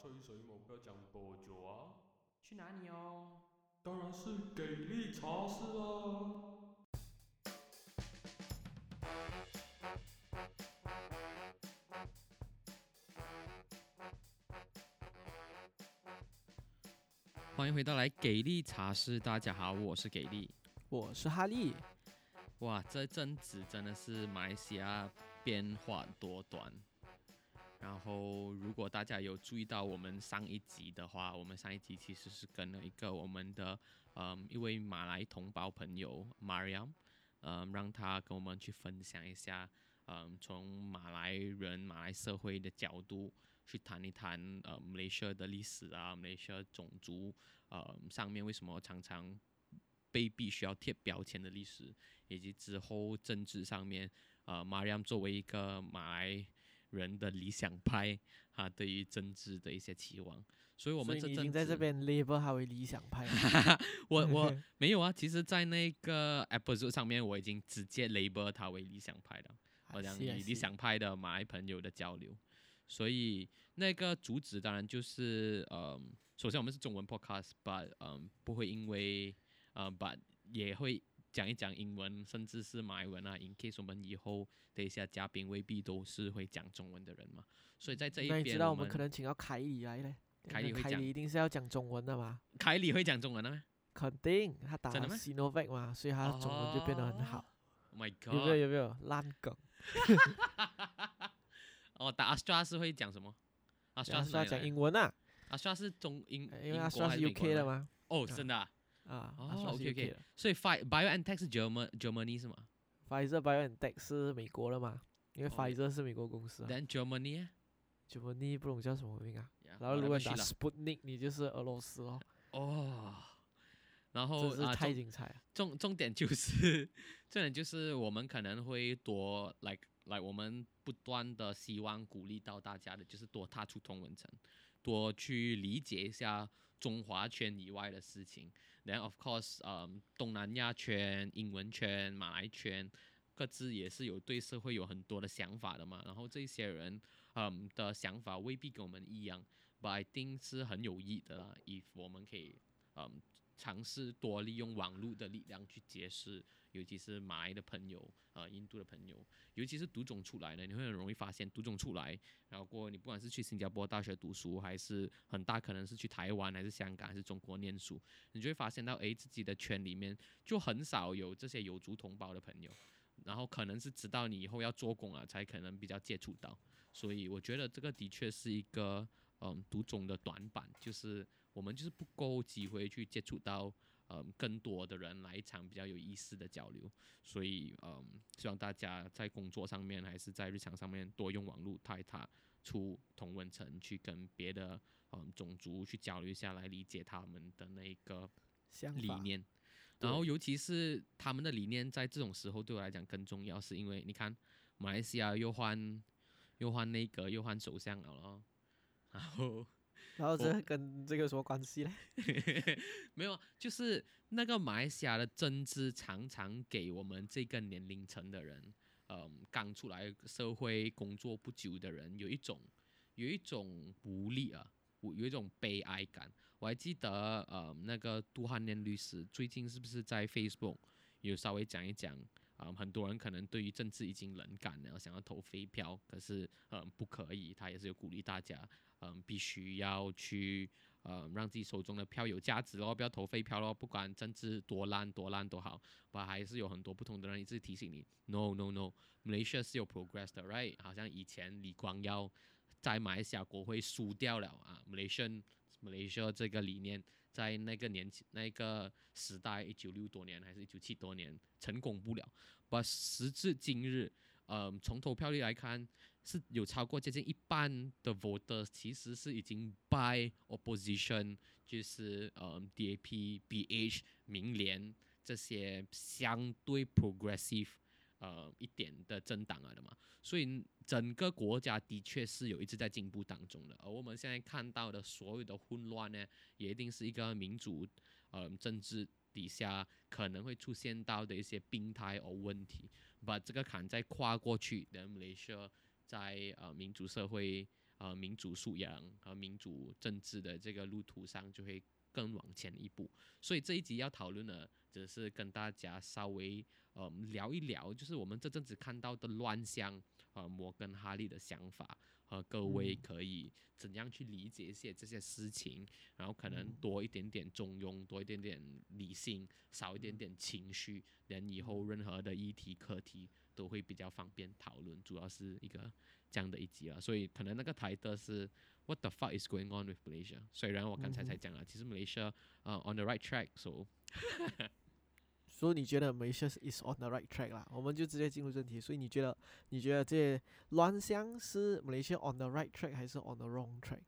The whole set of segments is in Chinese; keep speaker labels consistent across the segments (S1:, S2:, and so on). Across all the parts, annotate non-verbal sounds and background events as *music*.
S1: 吹水某个讲多久啊？
S2: 去哪里哦？
S1: 当然是给力茶室啦！
S2: 欢迎回到来给力茶室，大家好，我是给力。
S3: 我是哈利，
S2: 哇，这阵子真的是马来西亚变化多端。然后，如果大家有注意到我们上一集的话，我们上一集其实是跟了一个我们的嗯一位马来同胞朋友 Mariam，嗯，让他跟我们去分享一下，嗯，从马来人、马来社会的角度去谈一谈呃马来西亚的历史啊，马来西亚种族呃上面为什么常常被必须要贴标签的历史，以及之后政治上面，呃，Mariam 作为一个马来人的理想派，他对于政治的一些期望，所以我们
S3: 已经在这边 label 他为理想派。*laughs* 了。*laughs*
S2: 我我没有啊，其实，在那个 episode 上面，我已经直接 label 他为理想派了，我讲以理想派的马来朋友的交流，所以那个主旨当然就是，嗯，首先我们是中文 podcast，but 嗯不会因为，呃，but 也会讲一讲英文，甚至是马来文啊，in case 我们以后的一些嘉宾未必都是会讲中文的人嘛，所以在这一边
S3: 那你知道我们
S2: 们
S3: 可能请到凯里来嘞，凯
S2: 凯里会讲
S3: 里一定是要讲中文的嘛，
S2: 凯里会讲中文的吗
S3: 肯定他打
S2: 真的吗
S3: Sinovac 嘛，所以他中文就变得很好。
S2: ？Oh my god！
S3: 有没有有没有烂梗？*laughs*
S2: 哦，打 Astra 是会讲什么？Astra
S3: 他是要讲英文啊
S2: ，Astra 是中英，
S3: 呃因为他
S2: 英国
S3: 算是
S2: 还美国
S3: UK 的
S2: 吗？哦，
S3: 啊
S2: 真的啊，
S3: 啊，
S2: 哦
S3: 他算是
S2: OK，OK
S3: UK 的。
S2: 所以 Fi BioNTech 是 German Germany 是吗
S3: Pfizer BioNTech 是美国的嘛，因为
S2: 哦
S3: Pfizer 是美国公司啊。
S2: ？Then Germany 啊
S3: 就问你不懂叫什么名啊然后如果你打 Sputnik，你就是俄罗斯哦，
S2: 哦，然后
S3: 真是
S2: 啊，
S3: 太精彩了。
S2: 重重点就是，*laughs* 重点就是我们可能会多，like like 我们不断的希望鼓励到大家的，就是多踏出同文层，多去理解一下中华圈以外的事情。然后 of course，嗯，东南亚圈、英文圈、马来圈，各自也是有对社会有很多的想法的嘛。然后这些人，嗯的想法未必跟我们一样，but I think 是很有益的啦。if 我们可以，嗯。尝试多利用网络的力量去解释，尤其是马来的朋友，呃，印度的朋友，尤其是独种出来的，你会很容易发现独种出来，然后过你不管是去新加坡大学读书，还是很大可能是去台湾，还是香港，还是中国念书，你就会发现到，诶，自己的圈里面就很少有这些有族同胞的朋友，然后可能是直到你以后要做工了，才可能比较接触到，所以我觉得这个的确是一个，嗯，独种的短板，就是我们就是不够机会去接触到，嗯，更多的人来一场比较有意思的交流。所以，嗯，希望大家在工作上面还是在日常上面多用网络踏一踏出同文层，去跟别的嗯种族去交流一下，来理解他们的那个理念。然后，尤其是他们的理念，在这种时候对我来讲更重要，是因为你看，马来西亚又换又换内阁，又换首相了咯，*laughs* 然后。
S3: 然后这跟这个有什么关系嘞？*laughs*
S2: 没有，就是那个马来西亚的政治常常给我们这个年龄层的人，嗯，刚出来社会工作不久的人，有一种有一种无力啊，有有一种悲哀感。我还记得，呃，那个杜汉念律师最近是不是在 Facebook 有稍微讲一讲？啊、很多人可能对于政治已经冷感了，想要投废票，可是嗯不可以，他也是有鼓励大家，嗯必须要去呃让自己手中的票有价值咯，不要投废票咯，不管政治多烂多烂都好，不还是有很多不同的人一直提醒你，no no no，Malaysia 是有 progress 的，right？好像以前李光耀在马来西亚国会输掉了啊，Malaysia Malaysia 这个理念在那个年纪那个时代，一九六多年还是一九七多年成功不了，不时至今日。呃，从投票率来看，是有超过接近一半的 voter 其实是已经 by opposition，就是呃 DAP、BH、民联这些相对 progressive 呃一点的政党了的嘛，所以整个国家的确是有一直在进步当中的，而我们现在看到的所有的混乱呢，也一定是一个民主呃政治底下可能会出现到的一些病态或问题，把这个坎再跨过去，等马来西亚在呃民主社会呃民主素养和民主政治的这个路途上就会更往前一步。所以这一集要讨论的，只是跟大家稍微呃聊一聊，就是我们这阵子看到的乱象，呃摩根哈利的想法。和各位
S3: 嗯
S2: 可以怎样去理解一些这些事情，然后可能
S3: 嗯
S2: 多一点点中庸，多一点点理性，少一点
S3: 嗯
S2: 点情绪，连以后任何的议题课题都会比较方便讨论。主要是一个这样的一集了，所以可能那个台的是 What the fuck is going on with Malaysia？虽然我刚才才讲了，其实 Malaysia 呃 on the right track，so *laughs*
S3: 所以你觉得 Malaysia is on the right track 啦？我们就直接进入正题。所以你觉得，你觉得这些乱象是 Malaysia on the right track 还是 on the wrong track？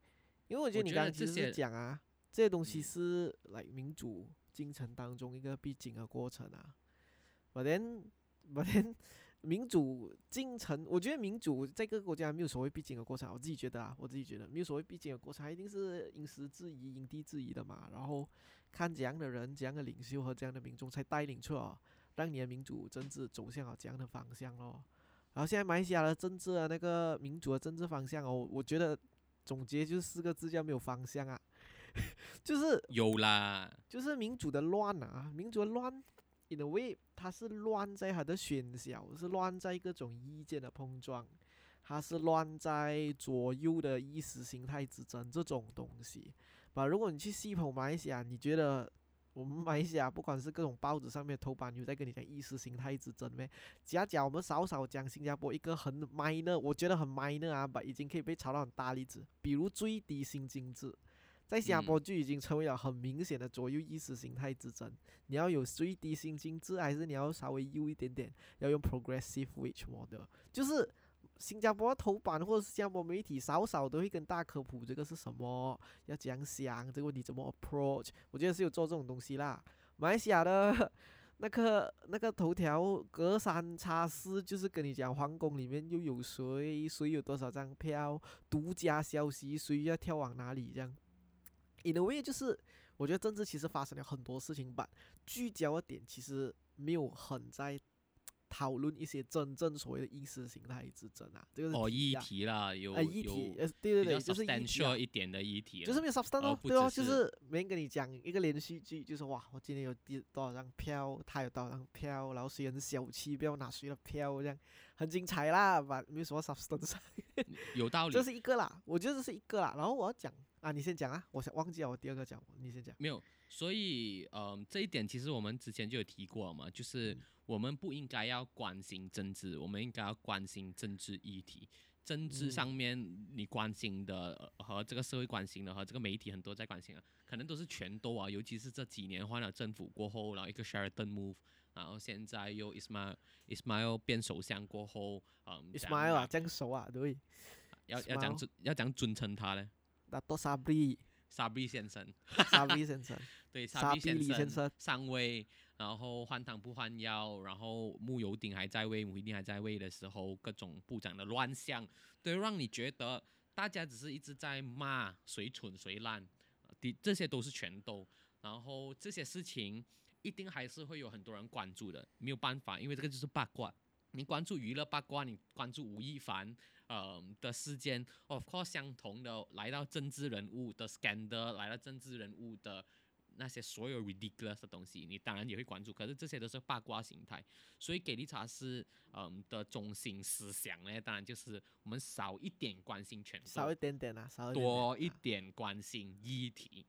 S3: 因为我觉得你刚刚其实是讲啊，这些东西
S2: 嗯
S3: 是来民主进程当中一个必经的过程啊。But then, but then 民主进程，我觉得民主在各个国家没有所谓必经的过程。我自己觉得啊，我自己觉得没有所谓必经的过程，一定是因时制宜、因地制宜的嘛。然后看怎样的人、怎样的领袖和怎样的民众才带领出了让你的民主政治走向了这样的方向咯。然后现在马来西亚的政治啊，那个民主的政治方向哦，我觉得总结就是四个字叫没有方向啊，就是
S2: 有啦，
S3: 就是民主的乱啊，民主的乱，in a way，它是乱在它的喧嚣，是乱在各种意见的碰撞，它是乱在左右的意识形态之争这种东西。吧，如果你去细捧马来西亚，你觉得我们马来西亚不管是各种报纸上面头版有在跟你讲意识形态之争没？假假我们少少讲新加坡一个很 minor，我觉得很 minor 啊，把已经可以被炒到很大例子，比如最低薪金制。在新加坡就已经成为了很明显的左右意识形态之争。你要有最低薪金制，还是你要稍微优一点点，要用 progressive wage model？就是新加坡头版或者是新加坡媒体少少都会跟大科普这个是什么，要怎样想，这个问题怎么 approach。我觉得是有做这种东西啦。马来西亚的 *laughs* 那个那个头条隔三差四就是跟你讲皇宫里面又有谁，谁有多少张票，独家消息，谁要跳往哪里这样。In a way 就是我觉得政治其实发生了很多事情吧，聚焦的点其实没有很在讨论一些真正所谓的意识形态之争啊，这个是
S2: 哦，议
S3: 啊
S2: 题啦，有
S3: 啊议题，
S2: 有
S3: 呃对对对，就是议题啊
S2: substantial 一点的议题，
S3: 就是没有 substance
S2: 而
S3: 哦，对哦，就是是没人跟你讲一个连续剧，就是哇，我今天有第多少张票，他有多少张票，然后谁很小气，不要拿谁的票，这样很精彩啦，吧，没有什么 substance，
S2: 有道理 *laughs*
S3: 这。是一个啦，我觉得这是一个啦，然后我要讲啊，你先讲啊，我想忘记了我第二个讲，你先讲，
S2: 没有，所以嗯，这一点其实我们之前就有提过嘛，就是
S3: 嗯。
S2: 我们不应该要关心政治，我们应该要关心政治议题。政治
S3: 嗯。
S2: 上面你关心的呃和这个社会关心的和这个媒体很多在关心啊，可能都是全都啊，尤其是这几年换了政府过后，然后一个 Sheraton move，然后现在又 Ismail Ismail 变首相过后，嗯
S3: Ismail 啊，这样熟啊，对，
S2: 要要讲要讲尊称他呢，
S3: 那多沙比，
S2: 沙比先生。
S3: 沙比先生，*laughs*
S2: 对，
S3: 沙比
S2: 沙比先生上位，然后换汤不换药，然后木有顶还在位，穆尤丁还在位的时候，各种部长的乱象，都让你觉得大家只是一直在骂谁蠢谁烂，呃的这些都是全都，然后这些事情一定还是会有很多人关注的，没有办法，因为这个就是八卦。你关注娱乐八卦，你关注吴亦凡，呃的事件，of course 相同的来到政治人物的 scandal，来到政治人物的那些所有 ridiculous 的东西，你当然也会关注。可是这些都是八卦形态，所以给力查是嗯的中心思想呢，当然就是我们少一点关心权
S3: 少一点点啊，少一点点
S2: 多一
S3: 啊
S2: 点关心议题。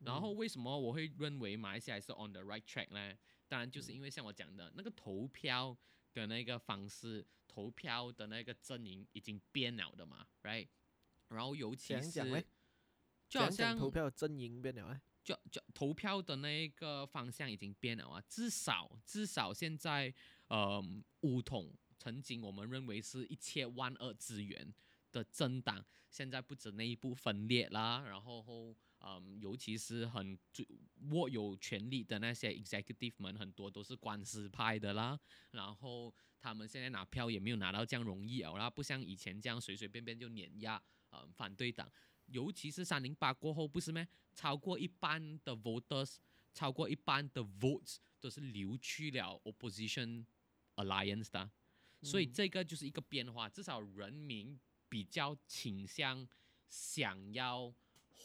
S2: 然后
S3: 嗯
S2: 为什么我会认为马来西亚是 on the right track 呢？当然就是因为像我讲的那个投票的那个方式，投票的那个阵营已经变了的嘛，right？然后尤其是就好像
S3: 投票的阵营变了？哎，
S2: 就就投票的那个方向已经变了啊，至少至少现在，呃，乌统曾经我们认为是一切万恶之源的政党，现在不止内部分裂啦，然后后嗯，尤其是很最握有权力的那些 executive 们，很多都是官司派的啦，然后他们现在拿票也没有拿到这样容易哦，然后不像以前这样随随便便就碾压呃反对党。尤其是三零八过后，不是咩？超过一半的 voters，超过一半的 votes 都是流去了 opposition alliance 的，所以这个就是一个变化。至少人民比较倾向想要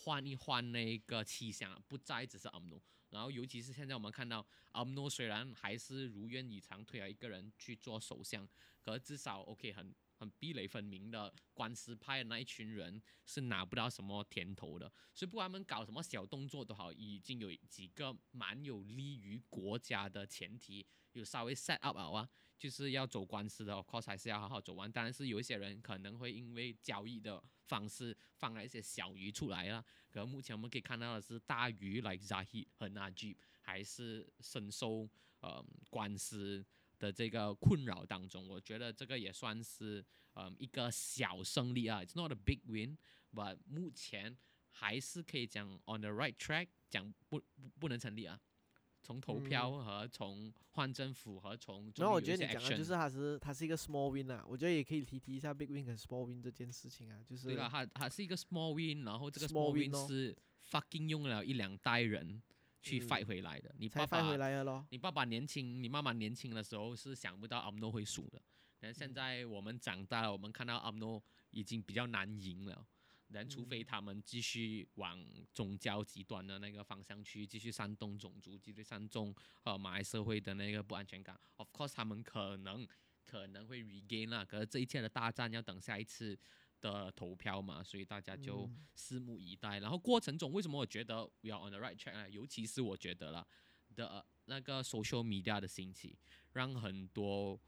S2: 换一换那个气象，不再只是 UMNO。然后尤其是现在我们看到 UMNO 虽然还是如愿以偿推了一个人去做首相，可至少 OK 很很壁垒分明的官司派的那一群人是拿不到什么甜头的。所以不管他们搞什么小动作都好，已经有几个蛮有利于国家的前提有稍微 set up 啊。就是要走官司的，of course 还是要好好走完。当然是有一些人可能会因为交易的方式放了一些小鱼出来了。可目前我们可以看到的是大鱼，like z a h i 和 Najib 还是深受呃官司的这个困扰当中。我觉得这个也算是嗯一个小胜利啊，It's not a big win，but 目前还是可以讲 on the right track，讲不不不能成立啊。从投票和从换政府和从，
S3: 然后我觉得你讲的就是它是它是一个 small win 啊，我觉得也可以提提一下 big win 跟 small win 这件事情啊，就是
S2: 对了，它它是一个 small win，然后这个 small win 是 fucking 用了一两代人去 fight 回来的，你爸
S3: 爸回来了咯，
S2: 你爸爸年轻，你妈妈年轻的时候是想不到 UMNO 会输的，但现在我们长大了，我们看到 UMNO 已经比较难赢了。人除非他们继续往宗教极端的那个方向去，继续煽动种族，继续煽动呃马来社会的那个不安全感。Of course，他们可能可能会 regain 啦，可是这一切的大战要等下一次的投票嘛，所以大家就拭目以待。然后过程中为什么我觉得 we are on the right track 呢？尤其是我觉得了的那个 social media 的兴起，让很多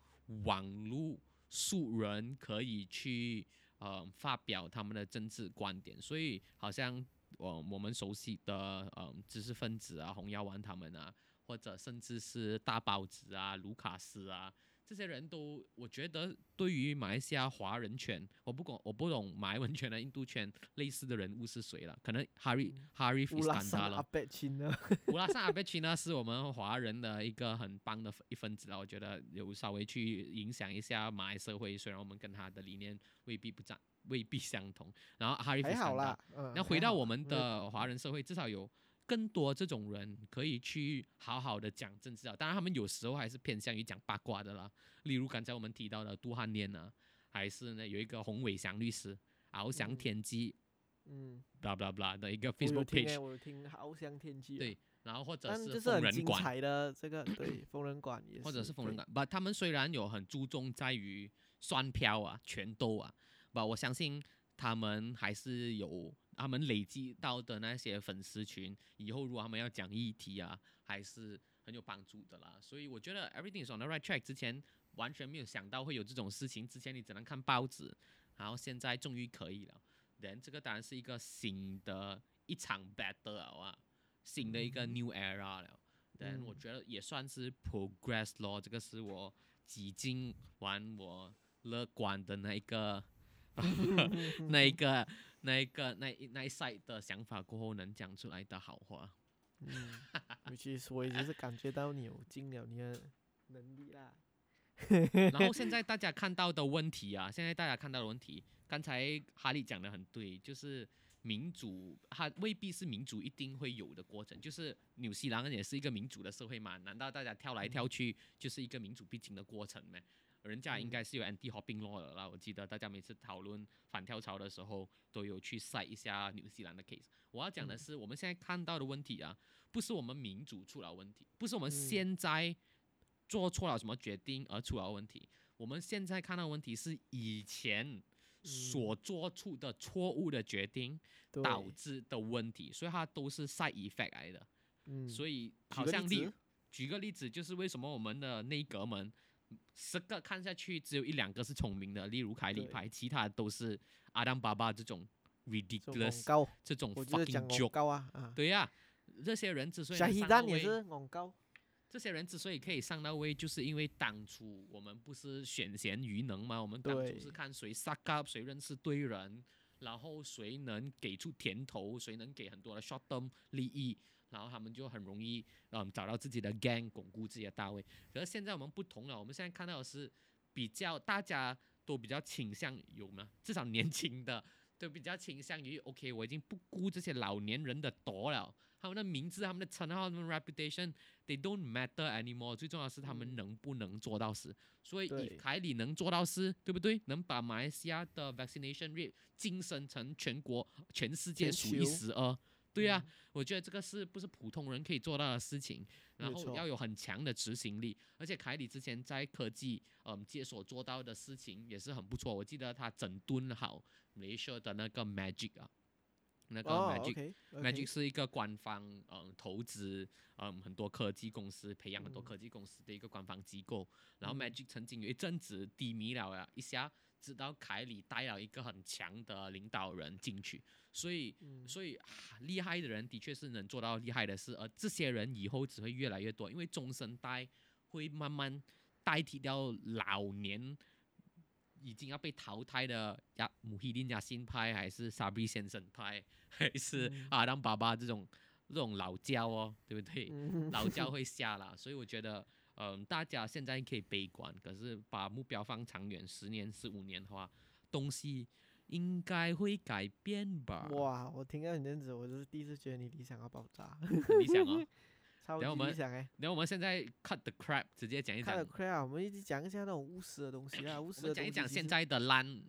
S2: 网络素人可以去。呃，发表他们的政治观点，所以好像我我们熟悉的呃知识分子啊，洪耀文他们啊，或者甚至是大包子啊，卢卡斯啊。这些人都，我觉得对于马来西亚华人圈，我不管我不懂马来文圈的印度圈类似的人物是谁了？可能 Harry Harry *laughs*
S3: 乌拉萨阿贝钦呢？
S2: 乌拉萨阿贝钦呢，是我们华人的一个很棒的一分子了。我觉得有稍微去影响一下马来社会，虽然我们跟他的理念未必不赞，未必相同。然后 Harry
S3: 还好啦，
S2: 那回到我们的华人社会，至少有。更多这种人可以去好好的讲政治啊，当然他们有时候还是偏向于讲八卦的啦。例如刚才我们提到的杜汉念啊，还是呢有一个洪伟祥律师，翱翔天机，嗯，blah blah blah 的一个 Facebook page，
S3: 我听翱翔天机，
S2: 对，然后或者
S3: 是
S2: 疯人馆
S3: 的这个对疯人馆也是，
S2: 或者是疯人馆，不，他们虽然有很注重在于双票啊、拳斗啊，不，我相信他们还是有。他们累积到的那些粉丝群，以后如果他们要讲议题啊，还是很有帮助的啦。所以我觉得 everything is on the right track。之前完全没有想到会有这种事情，之前你只能看报纸，然后现在终于可以了。人这个当然是一个新的一场 battle 啊，新的一个 new era 了。但我觉得也算是 progress 咯。这个是我几经完我乐观的那一个 *laughs* *laughs* 那一个。那一个那一那一赛的想法过后能讲出来的好话，
S3: 嗯，尤其是我也是感觉到你有尽了你的能力啦。*laughs*
S2: 然后现在大家看到的问题啊，现在大家看到的问题，刚才哈利讲的很对，就是民主它未必是民主一定会有的过程，就是纽西兰也是一个民主的社会嘛，难道大家跳来跳去就是一个民主必经的过程吗？人家应该是有 anti-hopping law 的啦，我记得大家每次讨论反跳槽的时候，都有去晒一下纽西兰的 case。我要讲的是，我们现在看到的问题啊，不是我们民主出了问题，不是我们现在做错了什么决定而出了问题，我们现在看到问题是以前所做出的错误的决定导致的问题，所以它都是 side effect 来的。嗯，所以好像例举个例子，就是为什么我们的内阁们。十个看下去，只有一两个是聪明的，例如凯里牌，其他都是阿当爸爸这种 ridiculous 这种 fucking joke
S3: 啊，
S2: 对呀，这些人之所以
S3: 上到位，
S2: 这些人之所以可以上到位，就是因为当初我们不是选贤与能吗？我们当初是看谁 suck up，谁认识对人，然后谁能给出甜头，谁能给很多的 short term 利益。然后他们就很容易，嗯，找到自己的 gang，巩固自己的大位。可是现在我们不同了，我们现在看到的是比较大家都比较倾向有吗？至少年轻的都比较倾向于，OK，我已经不顾这些老年人的夺了。他们的名字、他们的称号、他们的 reputation，they don't matter anymore。最重要的是他们
S3: 嗯
S2: 能不能做到事。所以，以凯里能做到事，对不对？能把马来西亚的 vaccination rate 晋升成全国、全世界数一
S3: 球
S2: 数二。对啊，
S3: 嗯
S2: 我觉得这个是不是普通人可以做到的事情？然后要有很强的执行力，而且凯里之前在科技嗯界所做到的事情也是很不错。我记得他整顿好马来西亚的那个 Magic 啊，那个
S3: 哦
S2: Magic、，OK，Magic 是一个官方嗯投资嗯很多科技公司培养很多
S3: 嗯
S2: 科技公司的一个官方机构。然后
S3: 嗯
S2: Magic 曾经有一阵子低迷了呀一下，直到凯里带了一个很强的领导人进去，所以。
S3: 嗯
S2: 所以、啊厉害的人的确是能做到厉害的事，而这些人以后只会越来越多，因为中生代会慢慢代替掉老年已经要被淘汰的亚姆希丁亚新派，还是沙比先生派，还是
S3: 嗯
S2: 阿当爸爸这种这种老教哦，对不对？
S3: 嗯
S2: 老教会下啦，所以我觉得，嗯、大家现在可以悲观，可是把目标放长远，十年、十五年的话，东西应该会改变吧？
S3: 哇，我听到你这样子，我就是第一次觉得你理想要爆炸，*laughs*
S2: 很理想哦。*laughs*
S3: 超级
S2: 等我们
S3: 理想哎。
S2: 然后我们现在 cut the crap，直接讲一讲
S3: 看了，快啊，我们一直讲一下那种务实的东西啊，*laughs* 务实的
S2: 我们讲一讲现在的烂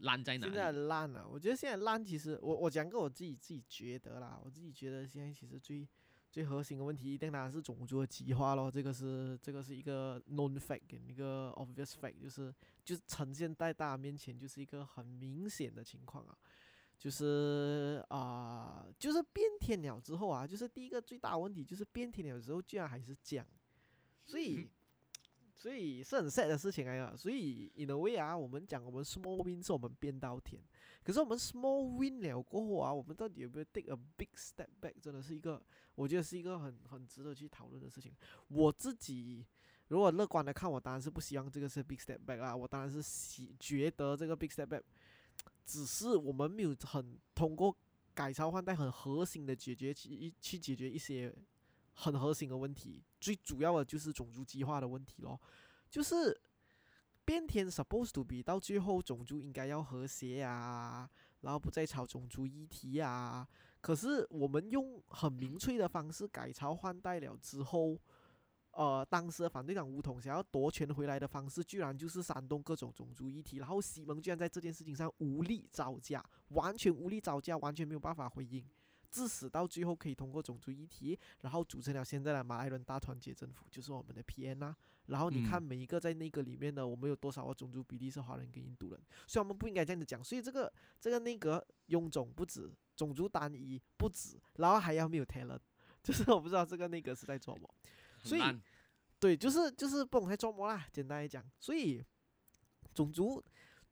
S2: 烂在哪
S3: 现在
S2: 里？
S3: 烂了，我觉得现在烂，其实我我讲个我自己自己觉得啦，我自己觉得现在其实最最核心的问题一定，当然是种族的极化咯，这个是这个是一个 known fact，跟一个 obvious fact，就是就是呈现在大家面前就是一个很明显的情况啊，就是啊、就是变天了之后啊，就是第一个最大问题就是变天了之后居然还是这样，所以。所以是很 sad 的事情来的。所以 in a way 啊，我们讲我们 small win 是我们变到天，可是我们 small win 了过后啊，我们到底有没有 take a big step back？真的是一个，我觉得是一个很很值得去讨论的事情。我自己如果乐观的看，我当然是不希望这个是 big step back 啦，我当然是喜觉得这个 big step back 只是我们没有很通过改朝换代很核心的解决去去解决一些很核心的问题，最主要的就是种族激化的问题咯，就是变天 supposed to be 到最后种族应该要和谐啊，然后不再吵种族议题啊，可是我们用很明确的方式改朝换代了之后。呃，当时的反对党吴统想要夺权回来的方式，居然就是煽动各种种族议题，然后西蒙居然在这件事情上无力招架，完全无力招架，完全没有办法回应。致使到最后可以通过种族议题，然后组成了现在的马来人大团结政府，就是我们的 PN 啊。然后你看
S2: 嗯
S3: 每一个在内阁里面的，我们有多少个种族比例是华人跟印度人，所以我们不应该这样子讲。所以这个这个内阁臃肿不止，种族单一不止，然后还要没有 talent，*laughs* 就是我不知道这个内阁是在做什么。所以对，就是就是不懂在做么啦，简单来讲，所以种族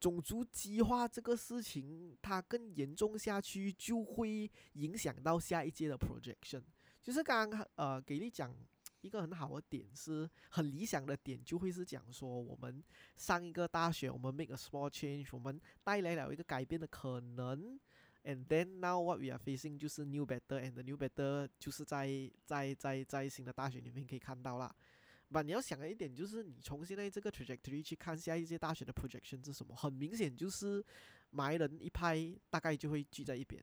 S3: 种族激化这个事情，它更严重下去，就会影响到下一届的 projection。就是刚刚呃给你讲一个很好的点是，很理想的点，就会是讲说我们上一个大学，我们 make a small change，我们带来了一个改变的可能。And then now what we are facing 就是 new better and the new better 就是在在在在新的大学里面可以看到啦。吧，你要想的一点就是，你从现在这个 trajectory 去看下一届大学的 projection 是什么，很明显就是马来人一派大概就会聚在一边。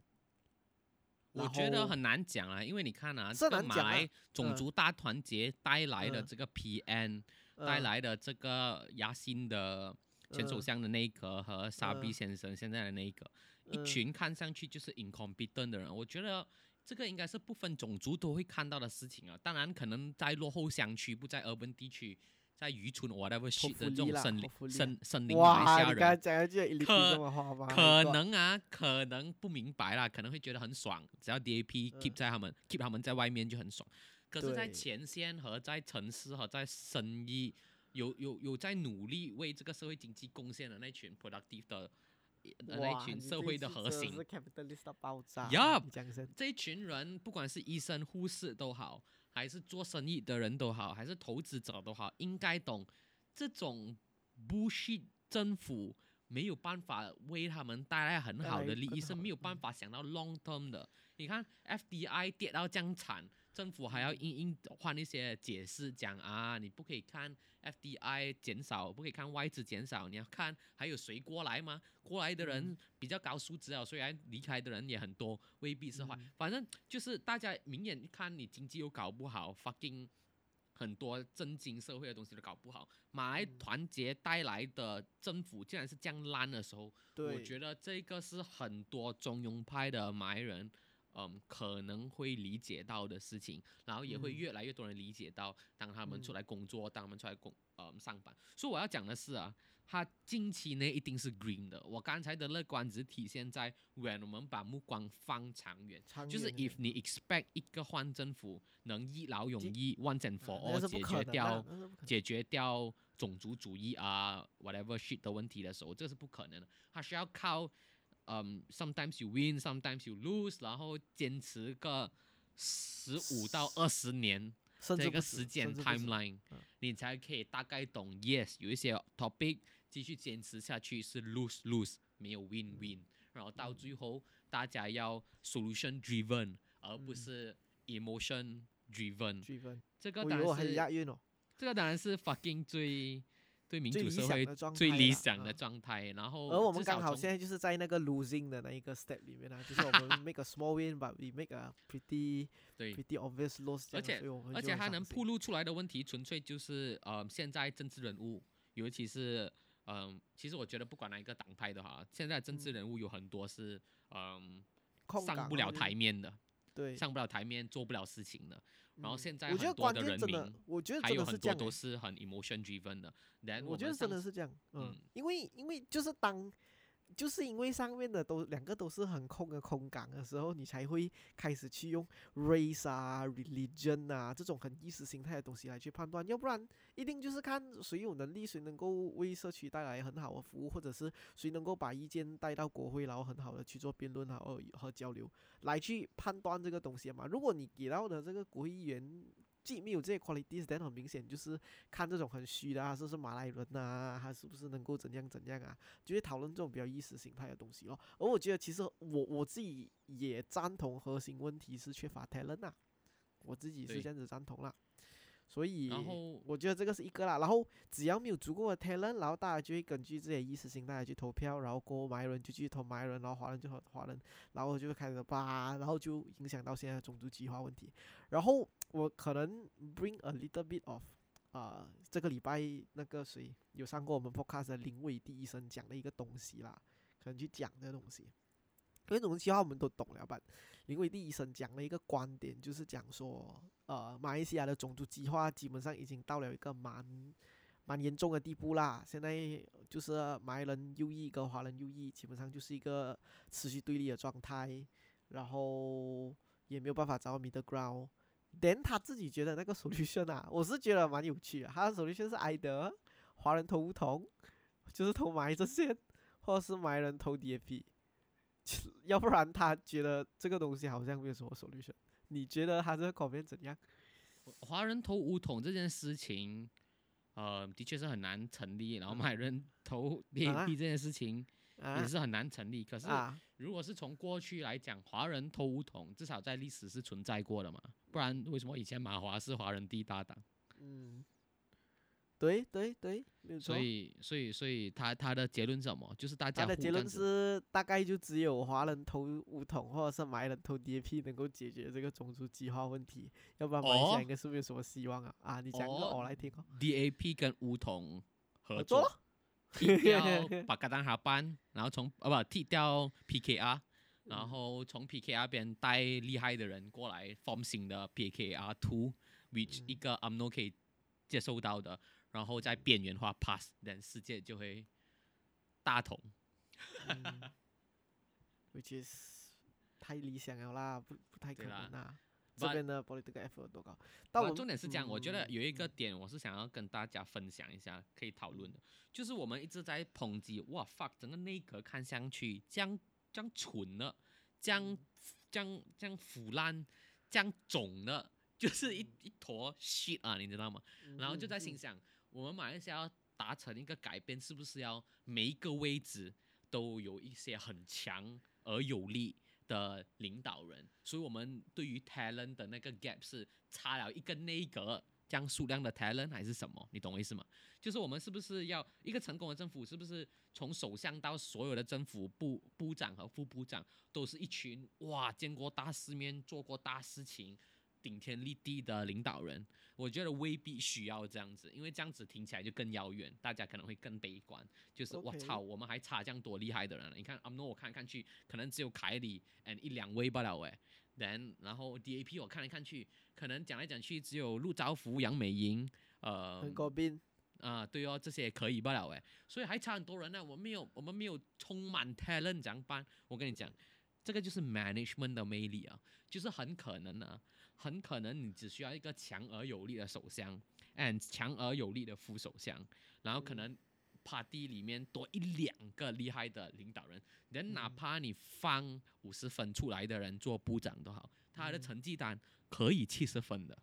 S2: 我觉得很难讲啊，因为你看啊，
S3: 是
S2: 这个马来种
S3: 嗯。
S2: 族大团结带来的
S3: 嗯。
S2: 这个 PN，带
S3: 嗯。
S2: 来的这个亚新的前首
S3: 嗯
S2: 相的那一个和沙比
S3: 嗯
S2: 先生现在的那一个，一
S3: 嗯
S2: 群看上去就是 incompetent 的人，我觉得这个应该是不分种族都会看到的事情啊。当然，可能在落后乡区，不在 urban 地区，在渔村 whatever shit 的这种森林森森林马来人。
S3: 讲一句 elite
S2: 可
S3: 这么话吗？
S2: 可能啊，可能不明白啦，可能会觉得很爽，只要 DAP
S3: 嗯
S2: keep 在他们、keep 他们在外面就很爽。可是，在前线和在城市和在生意有有有在努力为这个社会经济贡献的那群 productive 的的那
S3: 一
S2: 群社会的核心
S3: 真是，capitalist 的爆炸。
S2: Yup
S3: 你讲声
S2: 这一群人，不管是医生、护士都好，还是做生意的人都好，还是投资者都好，应该懂这种 bullshit 政府没有办法为他们带来很好的利益，是没有办
S3: 嗯
S2: 法想到 long term 的。你看 FDI 跌到这样惨，政府还要硬硬换一些解释，讲啊，你不可以看 FDI 减少，不可以看外资减少，你要看还有谁过来吗？过来的人比较高素质啊，虽然离开的人也很多，未必是坏。
S3: 嗯
S2: 反正就是大家明眼看你经济又搞不好，fucking 很多震惊社会的东西都搞不好。马来
S3: 嗯
S2: 团结带来的政府竟然是这样烂的时候，我觉得这个是很多中庸派的马来人，嗯，可能会理解到的事情，然后也会
S3: 嗯
S2: 越来越多人理解到，当他们出
S3: 嗯
S2: 来工作，当他们出来工，嗯，上班。所以我要讲的是啊，他近期内一定是 green 的。我刚才的乐观只体现在，when 我们把目光放长远。就是 if 你 expect 一个换政府能一劳永逸 once and
S3: 啊
S2: for all 解决掉解决掉种族主义啊 whatever shit 的问题的时候，这是不可能的。它需要靠嗯、sometimes you win, sometimes you lose，然后坚持个十五到二十年这个时间 timeline，
S3: 嗯
S2: 你才可以大概懂 yes 有一些 topic 继续坚持下去是 lose lose 没有 win win，然后到最后大家要 solution driven 而不
S3: 嗯
S2: 是 emotion driven，这个当然是
S3: 押韵哦。
S2: 这个当然是 fucking 最对民
S3: 最理
S2: 主社会
S3: 想的状
S2: 最理想的
S3: 啊
S2: 状态，然后
S3: 而我们刚好现在就是在那个 losing 的那一个 step 里面啊，就是我们 *laughs* make a small win，but we make a pretty
S2: 对
S3: pretty obvious loss。
S2: 而且而且它能暴露出来的问题，纯粹就是呃，现在政治人物，尤其是嗯、其实我觉得不管哪一个党派的哈，现在政治
S3: 嗯
S2: 人物有很多是嗯、
S3: 空
S2: 上不了台面的，
S3: 对，
S2: 上不了台面，做不了事情的。然后
S3: 嗯
S2: 现在
S3: 我觉得
S2: 很多的人
S3: 关键真的
S2: 民，
S3: 我觉得
S2: 还有很多
S3: 真的是这样欸。
S2: 都是很 emotion driven 的。然
S3: 我觉得真的是这样，嗯
S2: 嗯，
S3: 因为因为就是当，就是因为上面的都两个都是很空的空港的时候，你才会开始去用 race 啊、religion 啊这种很意识形态的东西来去判断，要不然一定就是看谁有能力，谁能够为社区带来很好的服务，或者是谁能够把意见带到国会，然后很好的去做辩论和和交流，来去判断这个东西嘛。如果你给到的这个国会议员既没有这些 qualities，但很明显就是看这种很虚的啊，是不是马来人啊，他是不是能够怎样怎样啊，就会讨论这种比较意识形态的东西咯。而我觉得其实我我自己也赞同核心问题是缺乏 talent 啊，我自己是这样子赞同啦。所以，
S2: 然后
S3: 我觉得这个是一个啦。然后只要没有足够的 talent，然后大家就会根据这些意识形态去投票，然后过后马来人就去投马来人，然后华人就投华人，然后就会开始吧，然后就影响到现在的种族极化问题。然后我可能 bring a little bit of 啊、这个礼拜那个谁有上过我们 podcast 的林伟第一生讲的一个东西啦，可能去讲这个东西。因为种族极化我们都懂了吧？林伟第医生讲了一个观点，就是讲说，呃，马来西亚的种族极化基本上已经到了一个蛮蛮严重的地步啦。现在就是马来人右翼跟华人右翼基本上就是一个持续对立的状态，然后也没有办法找到 middle ground。连他自己觉得那个 *laughs* solution 啊，我是觉得蛮有趣的。他的 solution 是挨德华人投梧桐，就是投埋这些，或者是埋人投 DAP。要不然他觉得这个东西好像没有什么 solution。你觉得他这个口面怎样？
S2: 华人投梧桐这件事情，呃，的确是很难成立。然后买人投 DAP 这件事情
S3: 啊
S2: 也是很难成立。可是
S3: 啊，
S2: 如果是从过去来讲，华人偷梧桐至少在历史是存在过的嘛，不然为什么以前马华是华人第一大党？
S3: 嗯，对对对，没有错
S2: 所。以，所以，所以他他的结论是什么？就是大家
S3: 他的结论是，大概就只有华人偷梧桐或者是马来人偷 DAP 能够解决这个种族极化问题，要不然马来西亚
S2: 哦
S3: 应该是没有什么希望啊！啊，你讲个
S2: 哦
S3: 我来听哦。
S2: DAP 跟梧桐合
S3: 合作
S2: 作，踢掉把嘎当哈班，然后从呃 *laughs* 不剃掉 PKR，然
S3: 嗯
S2: 后从 PKR 边带厉害的人过来 form 新的 PKR two，which
S3: 嗯
S2: 一个 UMNO 可以接受到的，然后再边缘化 pass，人世界就会大同。
S3: 嗯 *laughs* which is 太理想了啦，不不太可能啦。这边的 political effort 多高？但
S2: 重点是这样，我觉得
S3: 嗯
S2: 有一个
S3: 嗯
S2: 点我是想要跟大家分享一下，可以讨论的，就是我们一直在抨击，哇 fuck，整个内阁看上去这样这样蠢了，这样
S3: 嗯。
S2: 这样这样腐烂，这样肿了，就是一一坨 shit 啊，你知道吗？然后就在心
S3: 嗯。
S2: 想，我们马来西亚要达成一个改变，是不是要每一个位置都有一些很强而有力的领导人？所以我们对于 talent 的那个 gap 是差了一个内阁这样数量的 talent 还是什么？你懂我意思吗？就是我们是不是要一个成功的政府，是不是从首相到所有的政府部部长和副部长都是一群哇见过大世面、做过大事情、顶天立地的领导人？我觉得未必需要这样子，因为这样子听起来就更遥远，大家可能会更悲观。就是我操，我们还差这样多厉害的人了。你看阿诺，我看来看去，可能只有凯里 and 一两位罢了诶。then 然后 DAP 我看来看去，可能讲来讲去只有陆兆福、杨美莹，呃，
S3: 很高斌，
S2: 啊，对哦，这些也可以罢了诶，所以还差很多人呢。我们没有，我们没有充满 talent 怎样办？我跟你讲，这个就是 management 的魅力啊，就是很可能呢、很可能你只需要一个强而有力的手相，and 强而有力的副手相，然后可能 party 里面多一两个厉害的领导人，人哪怕你放五十分出来的人做部长都好，他的成绩单可以七十分的。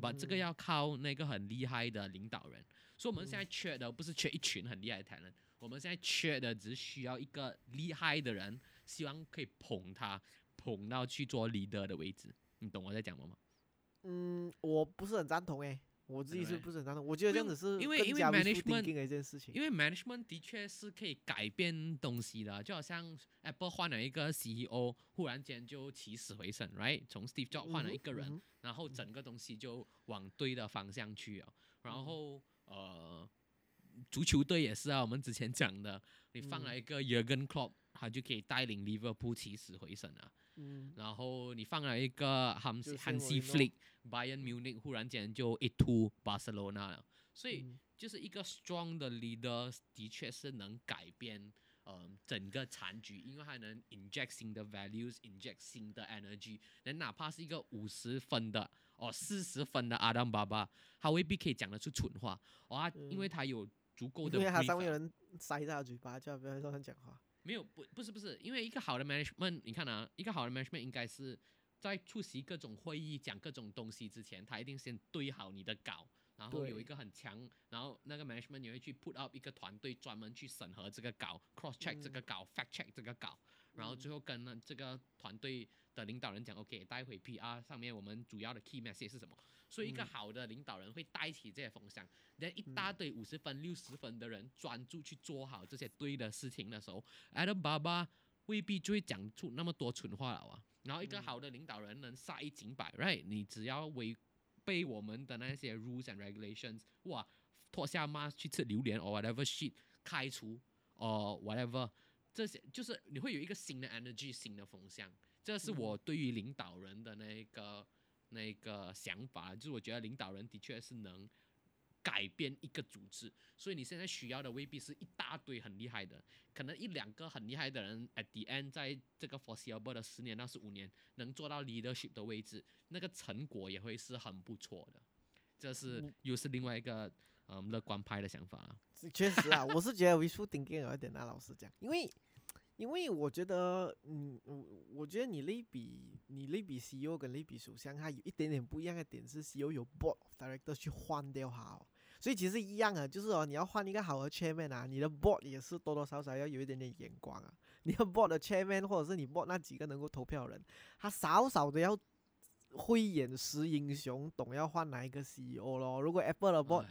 S2: 把这个
S3: 嗯
S2: 要靠那个很厉害的领导人，所以我们现在缺的不是缺一群很厉害的 talent，我们现在缺的只是需要一个厉害的人，希望可以捧他，捧到去做 leader 的位置。你懂我在讲什么吗？
S3: 嗯，我不是很赞同诶，我自己是不是很赞同？我觉得这样子是
S2: 因为因为 management-
S3: 的一件事情。
S2: 因为 management 的确是可以改变东西的，就好像 Apple 换了一个 CEO，忽然间就起死回生，right？从 Steve Jobs 换了一个人，然后整个东西就往对的方向去了。然
S3: 嗯
S2: 后呃，足球队也是啊，我们之前讲的，你放
S3: 嗯
S2: 了一个 Jurgen Klopp，他就可以带领 Liverpool 起死回生啊。
S3: 嗯
S2: 然后你放了一个 Hans
S3: 就是
S2: Hansi Flick、Bayern Munich，忽然间就一突 Barcelona 了。所以
S3: 嗯
S2: 就是一个 strong 的 leader，的确是能改变。呃，整个残局，因为它能 inject 新的 values，inject 新的 energy，人哪怕是一个五十分的哦，四十分的阿当巴巴，他未必可以讲得出蠢话哦，他因为
S3: 嗯
S2: 他有足够的
S3: 因为他上面有人塞他的嘴巴，叫他不要乱讲话。
S2: 没有，不不是不是，因为一个好的 management，你看啊，一个好的 management 应该是在出席各种会议、讲各种东西之前，他一定先对好你的稿，然后有一个很强，然后那个 management 也会去 put up 一个团队专门去审核这个稿，cross check 这个稿、fact check 这个稿，然后最后跟那这个团队的领导人讲，OK，待会 PR 上面我们主要的 key message 是什么？所以一个
S3: 嗯
S2: 好的领导人会带起这些风向，然后一大堆五十分、六十分的人专注去做好这些对的事情的时候，Adam 爸爸未必就会讲出那么多蠢话了啊。然后一个
S3: 嗯
S2: 好的领导人能杀一儆百，right？你只要违背我们的那些 rules and regulations，哇，脱下 mask 去吃榴莲 or whatever shit，开除 or whatever，这些就是你会有一个新的 energy、新的风向。这是我对于领导人的那个那个想法，就是我觉得领导人的确是能改变一个组织，所以你现在需要的未必是一大堆很厉害的，可能一两个很厉害的人，at the end 在这个 foreseeable 的十年到十五年能做到 leadership 的位置，那个成果也会是很不错的。这是又是另外一个嗯乐观派的想法了。
S3: 确实啊，我是觉得 wishful thinking 有一点啊，老实讲，因为因为我觉得，嗯，我我觉得你类比你类比 CEO 跟类比首相，它有一点点不一样的点是 CEO 有 board of director 去换掉它、哦，所以其实一样啊，就是哦，你要换一个好的 chairman 啊，你的 board 也是多多少少要有一点点眼光啊，你的 board 的 chairman 或者是你 board 那几个能够投票的人，他少少的要慧眼识英雄，懂要换哪一个 CEO 咯。如果 Apple 的 board
S2: 哎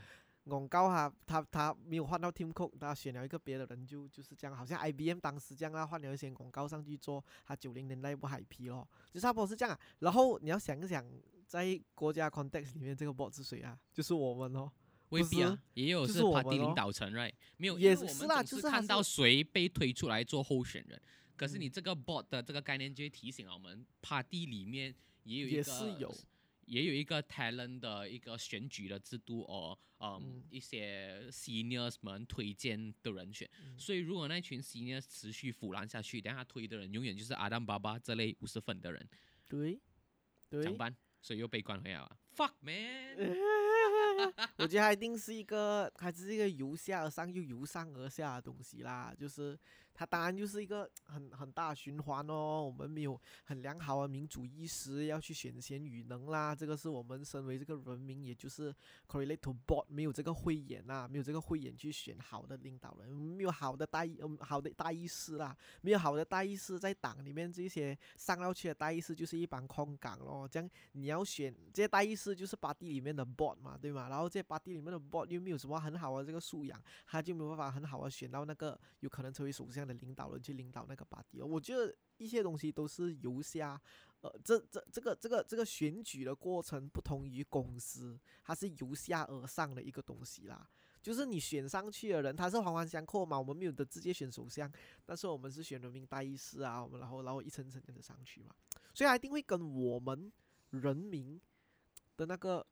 S3: 广告哈他他没有换到 Tim Cook，他选了一个别的人就就是这样，好像 IBM 当时这样啊，换了一些广告上去做，他九零年代不海批咯，就差不多是这样啊。然后你要想一想，在国家 context 里面，这个 board 是谁啊？就是我们哦。
S2: 未必啊，也有
S3: 是
S2: party 领导层，right？没有，
S3: 也是啦就是
S2: 看到谁被推出来做候选人，可是
S3: 嗯
S2: 你这个 board 的这个概念就会提醒我们，party 里面也有一
S3: 也是有
S2: 也有一个 talent 的一个选举的制度哦，嗯，
S3: 嗯。
S2: 一些 seniors 们推荐的人选，
S3: 嗯。
S2: 所以如果那群 seniors 持续腐烂下去，等下他推的人永远就是阿丹巴巴这类五十分的人，
S3: 对对。
S2: 怎么，办？所以又被关回来了，fuck man。*laughs*
S3: 我觉得他一定是一个，它是一个由下而上又由上而下的东西啦，就是它当然就是一个很很大循环哦。我们没有很良好的民主意识，要去选贤与能啦。这个是我们身为这个人民，也就是 correlate to board 没有这个慧眼呐，没有这个慧眼去选好的领导人，没有好的大意，嗯，好的大意识啦，没有好的大意识，在党里面这些上到去的大意识就是一帮空岗咯。这样你要选这些大意识，就是巴蒂里面的 board 嘛，对吗？然后这巴蒂里面的 board 又没有什么很好的这个素养，他就没有办法很好的选到那个有可能成为首相。的领导人去领导那个巴蒂，我觉得一些东西都是由下，呃，这这这个这个这个选举的过程不同于公司，它是由下而上的一个东西啦。就是你选上去的人，他是环环相扣嘛。我们没有的直接选首相，但是我们是选人民大议事啊，我们然后然后一层层的上去嘛，所以一定会跟我们人民的那个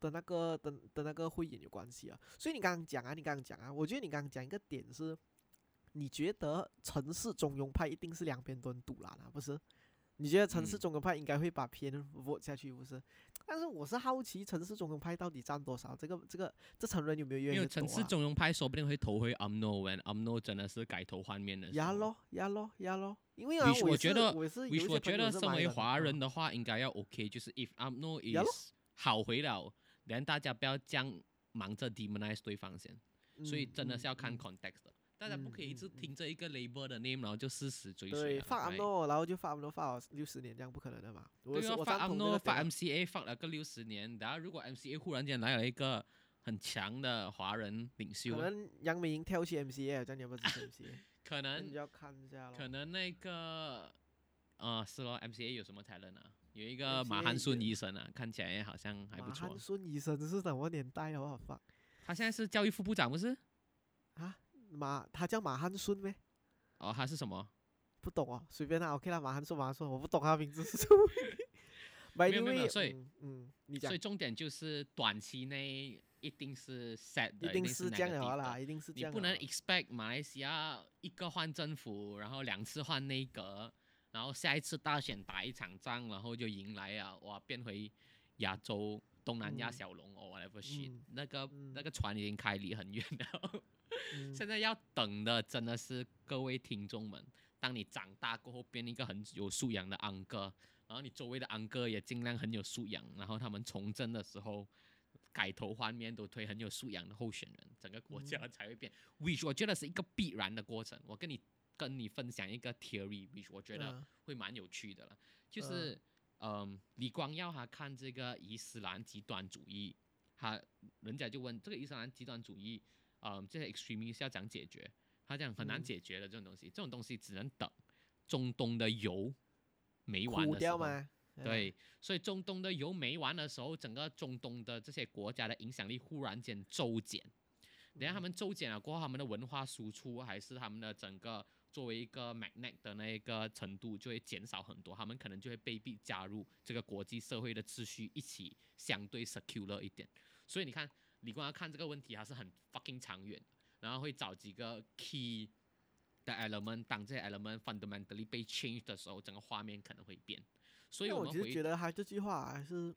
S3: 的那个的的那个会议有关系啊。所以你刚刚讲啊，你刚刚讲啊，我觉得你刚刚讲一个点是。你觉得城市中庸派一定是两边都很堵拦啊？不是？你觉得城市中庸派应该会把偏 vote 下去，不是？但是我是好奇城市中庸派到底占多少？这个这个这层人有没有愿意？
S2: 因为城市中庸派说不定会投回 UMNO，when UMNO 真的是改头换面的。
S3: 压咯压咯压咯，因为啊，
S2: 我觉得
S3: 我是
S2: 我觉得身为华人的话，应该要 OK，就是 if UMNO is 好回了，连大家不要这样忙着 demonize 对方先，所以真的是要看 context 的。大家不可以一直听着一个 label 的 name，然后就死死追随。
S3: 对，发 UMNO，然后就发 UMNO 发了六十年，这样不可能的嘛。
S2: 对啊，发 UMNO 发 MCA 发了个六十年，然后如果 MCA 忽然间来了一个很强的华人领袖，
S3: 可能杨明跳去 MCA，这样你要不支持 MCA？*laughs*
S2: 可能
S3: 你要看一下
S2: 可能那个，呃，是咯，MCA 有什么才能啊？有一个马汉顺医生啊，看起来好像还不错。
S3: 马汉顺医生是什么年代啊？我发。
S2: 他现在是教育副部长，不是？
S3: 啊？马，他叫马汉顺呗？
S2: 哦，他是什么？
S3: 不懂哦，随便他 OK 啦。马汉顺，马汉顺，我不懂他名字是什
S2: 么。没有没有，所以
S3: 嗯，你讲。
S2: 所以重点就是短期内一定是 set，
S3: 一定是这样
S2: 的
S3: 啦，一定是这样。
S2: 你不能 expect 马来西亚一个换政府，然后两次换内阁，然后下一次大选打一场仗，然后就迎来啊，哇，变回亚洲东南亚小龙哦，whatever shit，那个那个船已经开离很远了。现在要等的真的是各位听众们，当你长大过后变一个很有素养的安哥，然后你周围的安哥也尽量很有素养，然后他们从政的时候改头换面，都推很有素养的候选人，整个国家才会变。which 我觉得是一个必然的过程。我跟你跟你分享一个 theory，which 我觉得会蛮有趣的了，就是嗯，李光耀他看这个伊斯兰极端主义，他人家就问这个伊斯兰极端主义。嗯，这些 extreme 要讲解决，他讲很难解决的这种东西，这种东西只能等中东的油没完的时候，对，所以中东的油没完的时候，整个中东的这些国家的影响力忽然间骤减，等下他们骤减了过后，他们的文化输出还是他们的整个作为一个 magnet 的那个程度就会减少很多，他们可能就会被逼加入这个国际社会的秩序，一起相对 secure 一点，所以你看。李光要看这个问题还是很 fucking 长远，然后会找几个 key 的 element，当这些 element fundamentally 被 change 的时候，整个画面可能会变。所以
S3: 我其实觉得他这句话还是，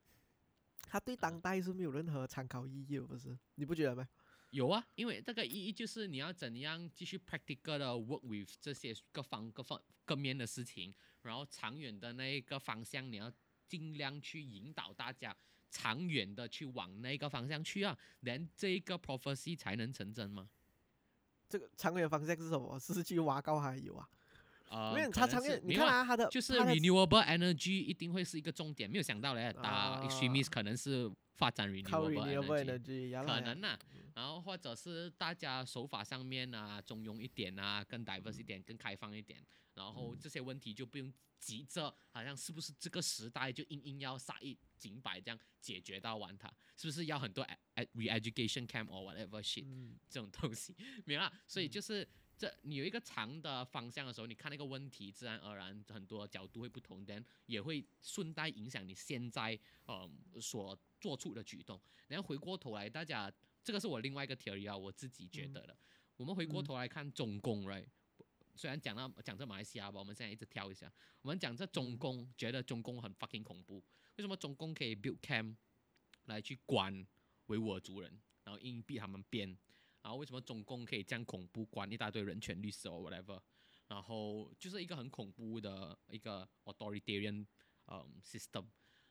S3: 他对当代是没有任何参考意义，不是？你不觉得吗？
S2: 有啊，因为这个意义就是你要怎样继续 practical 的 work with 这些各方各方各面的事情，然后长远的那一个方向，你要尽量去引导大家。长远的去往那个方向去啊，连这个 prophecy 才能成真吗？
S3: 这个长远方向是什么？是去挖高还有啊？
S2: 啊，
S3: 因为它长远，你看啊，它的
S2: 就是 renewable energy 一定会是一个重点。没有想到嘞，打 extremist 可能是发展 renewable energy，可能呐。然后或者是大家手法上面啊，中庸一点啊，更 diverse 一点，更开放一点。然后这些问题就不用急着，好像是不是这个时代就硬硬要杀一儆百这样解决到完它？是不是要很多 re-education camp or whatever shit 这种东西？明白？所以就是这你有一个长的方向的时候，你看那个问题，自然而然很多角度会不同，但也会顺带影响你现在呃所做出的举动。然后回过头来，大家这个是我另外一个 theory 啊，我自己觉得的。我们回过头来看中共，right？虽然讲到讲这马来西亚吧，我们现在一直挑一下。我们讲这中共，觉得中共很 fucking 恐怖。为什么中共可以 build camp 来去管维吾尔族人，然后硬逼他们编？然后为什么中共可以这样恐怖，关一大堆人权律师哦 whatever？然后就是一个很恐怖的一个 authoritarian 嗯 system。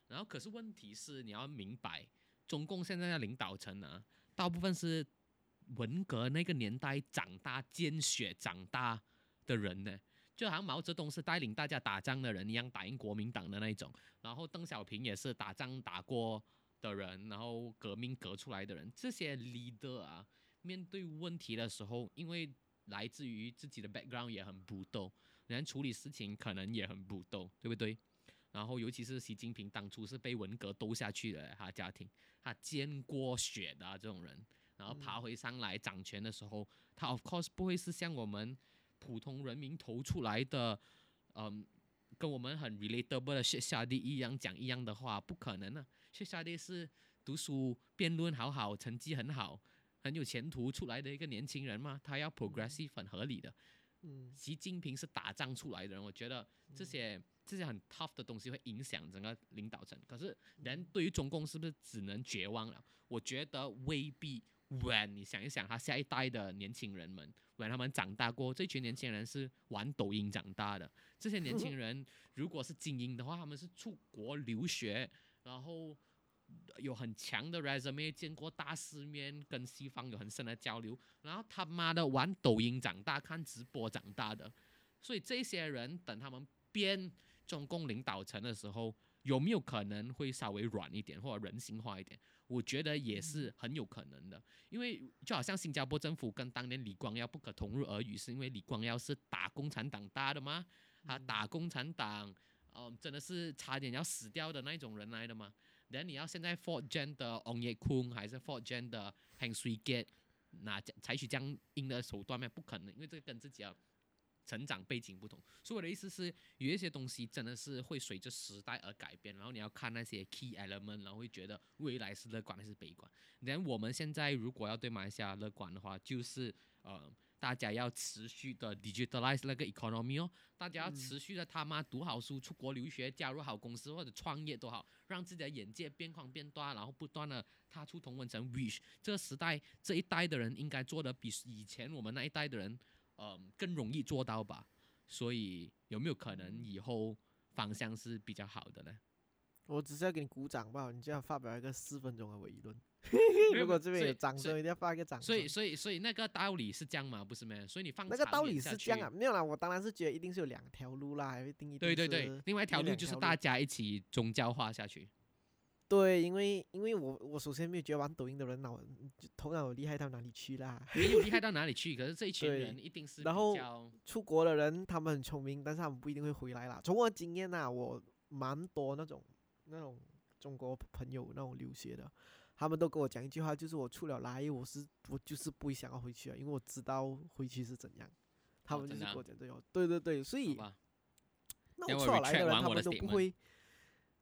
S2: 然后可是问题是你要明白，中共现在的领导层呢，大部分是文革那个年代长大、见血长大的人呢。就好像毛泽东是带领大家打仗的人一样，打赢国民党的那一种。然后邓小平也是打仗打过的人，然后革命革出来的人。这些 leader 啊，面对问题的时候，因为来自于自己的 background 也很不斗，连处理事情可能也很不斗，对不对？然后尤其是习近平当初是被文革斗下去的，他家庭他见过血的这种人，然后爬回上来掌权的时候，他 of course 不会是像我们。普通人民投出来的，嗯，跟我们很 relatable 的谢夏弟一样讲一样的话，不可能呢。谢夏弟是读书辩论好好，成绩很好，很有前途出来的一个年轻人嘛，他要 progressive 很合理的。
S3: 嗯，
S2: 习近平是打仗出来的人，我觉得这些这些很 tough 的东西会影响整个领导层。可是人对于中共是不是只能绝望了？我觉得未必。when 你想一想，他下一代的年轻人们，when 他们长大过，这群年轻人是玩抖音长大的。这些年轻人如果是精英的话，他们是出国留学，然后有很强的 resume，见过大世面，跟西方有很深的交流，然后他妈的玩抖音长大，看直播长大的。所以这些人等他们变中共领导层的时候，有没有可能会稍微软一点，或者人性化一点？我觉得也是很有可能的，因为就好像新加坡政府跟当年李光耀不可同日而语，是因为李光耀是打共产党大的吗？他打共产党，嗯，真的是差点要死掉的那种人来的吗？然后你要现在 Fort Jen 的 On Ye Kung 还是 Fort Jen 的 Heng Swee Keat，那采取这样硬的手段吗？不可能，因为这个跟自己要。成长背景不同，所以我的意思是，有一些东西真的是会随着时代而改变。然后你要看那些 key element，然后会觉得未来是乐观还是悲观。然后我们现在如果要对马来西亚乐观的话，就是呃，大家要持续的 digitalize 那个 economy 哦，大家要持续的他妈读好书、出国留学、加入好公司或者创业都好，让自己的眼界变宽变大，然后不断的踏出同温层。wish 这个时代这一代的人应该做的比以前我们那一代的人。嗯，更容易做到吧？所以有没有可能以后方向是比较好的呢？
S3: 我只是要给你鼓掌吧，你这样发表一个四分钟的伟论。*laughs* 如果这边有掌声，一定要发一个掌声。
S2: 所以，所以，所以那个道理是这样吗？不是吗？所以你放
S3: 那个道理是这样啊？没有啦，我当然是觉得一定是有两条路啦，一定一定。
S2: 对对对，另外一条路就是大家一起宗教化下去。
S3: 对，因为因为我我首先没有觉得玩抖音的人脑头脑厉害到哪里去啦，
S2: 没有厉害到哪里去，可是这一群人一定是
S3: 然后出国的人，他们很聪明，但是他们不一定会回来啦。从我经验呐，我蛮多那种那种中国朋友那种留学的，他们都跟我讲一句话，就是我出了来，我是我就是不会想要回去啊，因为我知道回去是怎样。他们就是跟我讲这样，对对对，所以 *laughs* 那我出了来的人，他们都不会。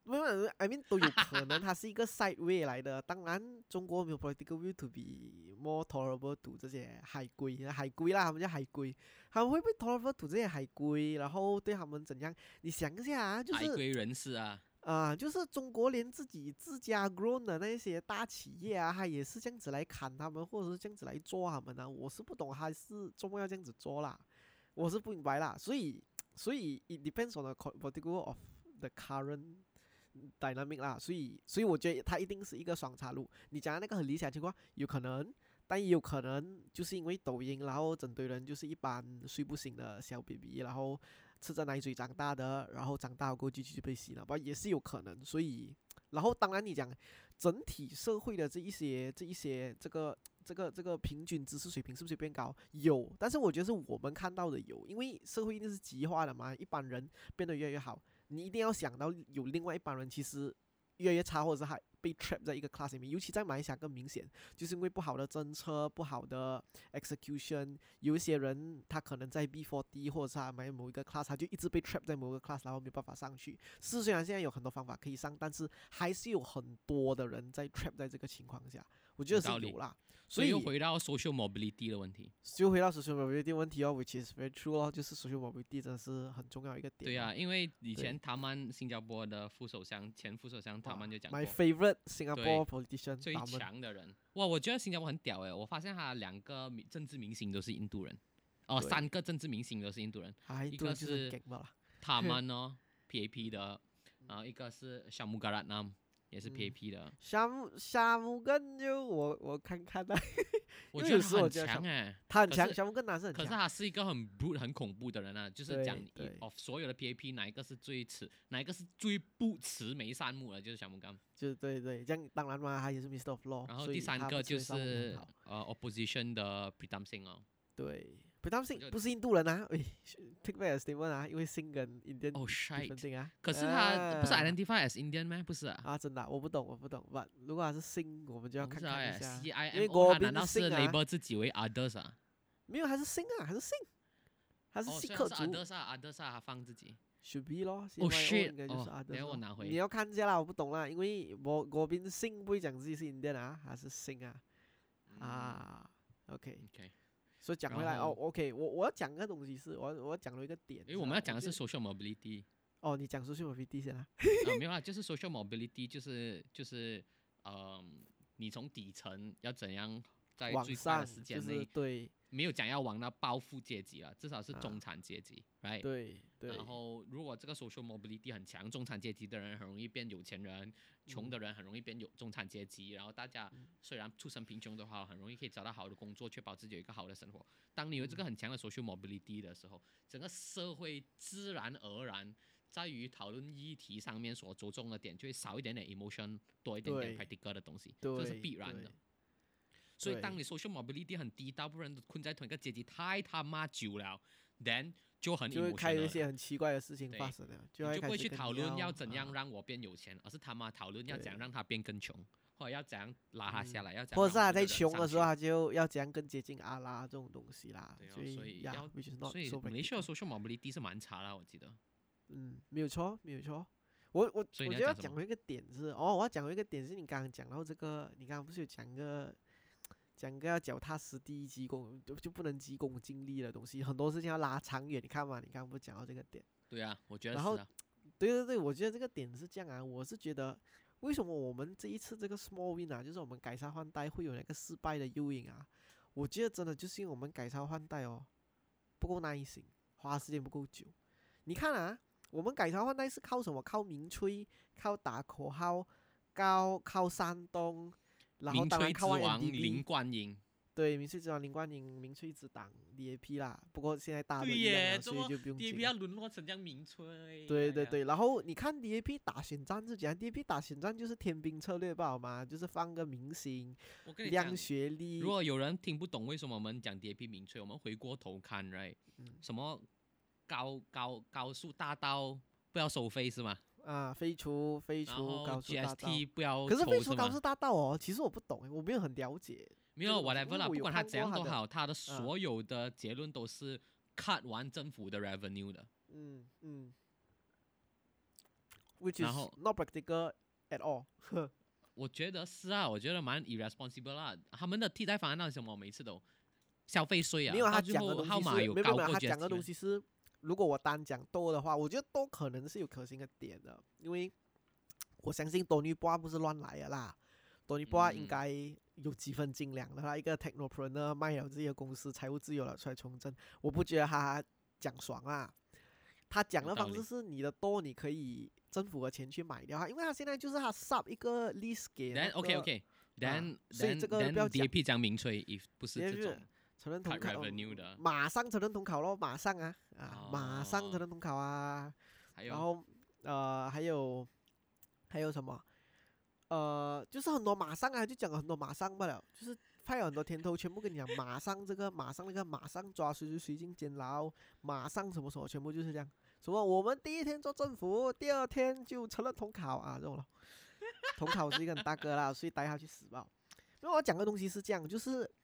S3: 没有，I mean 都有可能，它是一个 side way 来的。当然，中国没有 political view to be more tolerable to 这些海归，海归啦，他们叫海归，他们会不会 tolerable to 这些海归，然后对他们怎样？你想一下啊，就是
S2: 海归人士啊，
S3: 啊，就是中国连自己自家 grown 的那些大企业啊，他也是这样子来砍他们，或者是这样子来做他们呢？我是不懂，还是中国要这样子做啦？我是不明白啦。所以，所以 it depends on the political of the current。dynamic 啦，所以所以我觉得它一定是一个双岔路。你讲的那个很理想情况有可能，但也有可能就是因为抖音，然后整堆人就是一般睡不醒的小 baby，然后吃着奶嘴长大的，然后长大过后就去被洗脑，不也是有可能。所以，然后当然你讲整体社会的这一些这一些这个这个这个平均知识水平是不是变高？有，但是我觉得是我们看到的有，因为社会一定是极化的嘛，一般人变得越来越好。你一定要想到有另外一帮人，其实越来越差，或者是还被 trap 在一个 class 里面。尤其在马来西亚更明显，就是因为不好的政策、不好的 execution，有一些人他可能在 B4 D 或者是他买某一个 class，他就一直被 trap 在某个 class，然后没有办法上去。是虽然现在有很多方法可以上，但是还是有很多的人在 trap 在这个情况下，我觉得是有啦。
S2: 所以又回到 social mobility 的问题，
S3: 就回到 social mobility 问题哦，which is very true 哦，就是 social mobility 真的是很重要一个点。
S2: 对啊，因为以前他们新加坡的副首相、前副首相他们就讲过
S3: ，my favorite Singapore politician
S2: 最强的人。哇，我觉得新加坡很屌诶，我发现他两个政治明星都是印度人。哦，三个政治明星都是印度人，
S3: 啊，
S2: 一个是。他们哦 PAP 的，然后一个是小木格拉南也是
S3: 嗯
S2: PAP 的，
S3: 夏木夏木根就我我看看的，*laughs*
S2: 我觉得他很强哎。
S3: 他很强，
S2: 可是
S3: 夏目根男是很
S2: 可是。他是一个很 brute、很恐怖的人啊，就是讲一
S3: 对
S2: 哦，所有的 PAP 哪一个是最迟，哪一个是最不慈眉善目的，就是小木根。
S3: 就对对，这样当然嘛，他也是 Mr. of Law。
S2: 然后第三个就是呃 opposition 的 p r e t a m Singh 哦。
S3: 对，不是印度人啊，*laughs* 喂，take back a statement 啊，因为信跟 Indian
S2: 哦
S3: different shit！thing 啊。
S2: 可是他不是
S3: 啊
S2: identify as Indian 吗？不是啊。
S3: 啊，真的啊、我不懂，我不懂。不，如果他是信，我们就要看看一下。
S2: I
S3: 因为
S2: 他
S3: 宾
S2: 难道是 label 自己为 others 啊？
S3: 没有，还是信啊，还是信，他是
S2: 哦，
S3: 信克
S2: 虽然是
S3: 族
S2: others 啊，others 啊，他放自己。
S3: ，should be 咯。
S2: 哦 shit，
S3: 应该就是
S2: 哦
S3: others
S2: 等下我拿回
S3: 你要看一下啦，我不懂啦，因为我国宾信不会讲自己是 Indian 啊，还是信啊。
S2: 嗯
S3: 啊
S2: ，OK，，OK。
S3: 所以讲回来哦，OK，我我要讲个东西是，我要我要讲了一个点
S2: 因为我们要讲的是 social mobility。
S3: 哦，你讲 social mobility 先啊。*laughs*
S2: 啊，没有啊，就是 social mobility，就是就是，嗯，你从底层要怎样在
S3: 往
S2: 最快的时间
S3: 就是
S2: 内，
S3: 对
S2: 没有讲要往那暴富阶级了，至少是
S3: 啊
S2: 中产阶级，right？
S3: 对对，
S2: 然后，如果这个 social mobility 很强，中产阶级的人很容易变有钱人，穷
S3: 嗯
S2: 的人很容易变有中产阶级。然后大家
S3: 嗯
S2: 虽然出身贫穷的话，很容易可以找到好的工作，确保自己有一个好的生活。当你有这个
S3: 嗯
S2: 很强的 social mobility 的时候，整个社会自然而然在于讨论议题上面所着重的点，就会少一点点 emotion，多一点点 practical 的东西，这是必然的
S3: 对。
S2: 所以，当你 social mobility 很低，大部分人都困在同一个阶级太他妈久了，then 就很
S3: 就会开一些很奇怪的事情发生了，就
S2: 你就不会去讨论要
S3: 要
S2: 怎样
S3: 啊。
S2: 让我变有钱，而是他妈讨论要怎样让他变更穷，或者要怎样拉他下
S3: 嗯。
S2: 来，要怎样
S3: 或者是他在
S2: 让我们人上去
S3: 穷的时候，他就要怎样更接近阿拉这种东西啦。
S2: 对哦
S3: 所以
S2: 所以所以西亚
S3: practical
S2: social mobility 是蛮差啦，我记得。
S3: 嗯，没有错，没有错。我我我
S2: 要讲
S3: 一个点是，哦，我要讲一个点是你刚刚讲到这个，你刚刚不是有讲个讲个要脚踏实地、急功就就不能急功近利的东西，很多事情要拉长远。你看嘛，你刚刚不讲到这个点？
S2: 对啊，我觉得
S3: 然后。对对对，我觉得这个点是这样啊，我是觉得为什么我们这一次这个 small win 啊，就是我们改朝换代会有那个失败的诱因啊？我觉得真的就是因为我们改朝换代哦，不够耐心，花的时间不够久。你看啊，我们改朝换代是靠什么？靠民吹，靠打口号，靠靠山东，然后当然靠
S2: 粹之王林冠英，
S3: 对，民粹之王林冠英，民粹之党 DAP 啦。不过现在大家都
S2: 对
S3: 一样
S2: 耶，
S3: 所以就不用讲
S2: DAP 要沦落成这样民粹？哎呀，
S3: 对对对，然后你看 DAP 打选战是怎样？DAP 打选战就是天兵策略吧，好吗？就是放个明星，
S2: 我跟你
S3: 亮
S2: 讲，
S3: 学历
S2: 如，果有人听不懂为什么我们讲 DAP 民粹，我们回过头看，right？
S3: 嗯
S2: 什么高高高速大道不要收费是吗？
S3: 啊，废除废
S2: 然
S3: 除
S2: 后
S3: 高速大道。
S2: GST 不要
S3: 可是废除高速大道哦，其实我不懂欸，我没有很了解。
S2: 没有 whatever 啦，不管他怎样都好，他的所有的结论都是 cut 完政府的 revenue 的。
S3: 嗯嗯，which
S2: 然
S3: is
S2: 后
S3: not practical at all *laughs*
S2: 我觉得是啊，我觉得蛮 irresponsible 啦。他们的替代方案那是什么？每次都消费税啊，
S3: 没有他
S2: 最后
S3: 讲的
S2: 号码有高过
S3: 他讲的东西是，如果我单讲多的话，我觉得多可能是有可行的点的，因为我相信多尼波不是乱来的啦，多尼波应
S2: 嗯。
S3: 该有几分斤两的啦，一个 technopreneur 卖了自己的公司，财务自由了出来从政，我不觉得他讲爽啦。他讲的方式是你的多，你可以政府的钱去买掉它，因为他现在就是他 sub 一个 lease 给那
S2: then OK OK then
S3: 所以这个不要讲
S2: DAP 讲明吹，if 不是这种
S3: 承认统考马上成人统考咯，马上啊啊，马上
S2: 哦
S3: 承认统考啊，然后呃还有还有什么？呃，就是很多马上啊，就讲了很多马上罢了，就是派了很多甜头，全部跟你讲马上这个马上那个马上抓谁谁谁进监牢，马上什么什么，全部就是这样。什么我们第一天做政府，第二天就成了统考啊这种了。*laughs* 统考是一个很大哥啦，所以带他去死吧。因为我讲的东西是这样，就是 *coughs*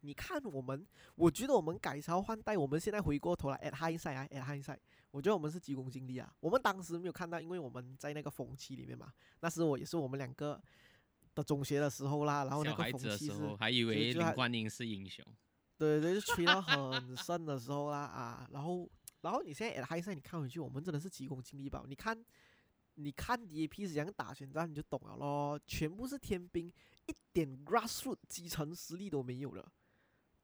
S3: 你看我们，我觉得我们改朝换代，我们现在回过头来 at hindsight 啊，at hindsight，我觉得我们是急功近利啊。我们当时没有看到，因为我们在那个风气里面嘛，那时我也是我们两个的中学的时候啦，然后那个风气是，
S2: 时候还以为林
S3: 就还
S2: 冠英是英雄，
S3: 对对，就吹到很深的时候啦 *laughs* 啊，然后然后你现在 at hindsight 你看回去，我们真的是急功近利吧？你看。你看 DAP 是怎样打选战，你就懂了咯。全部是天兵，一点 grassroot 基层实力都没有了。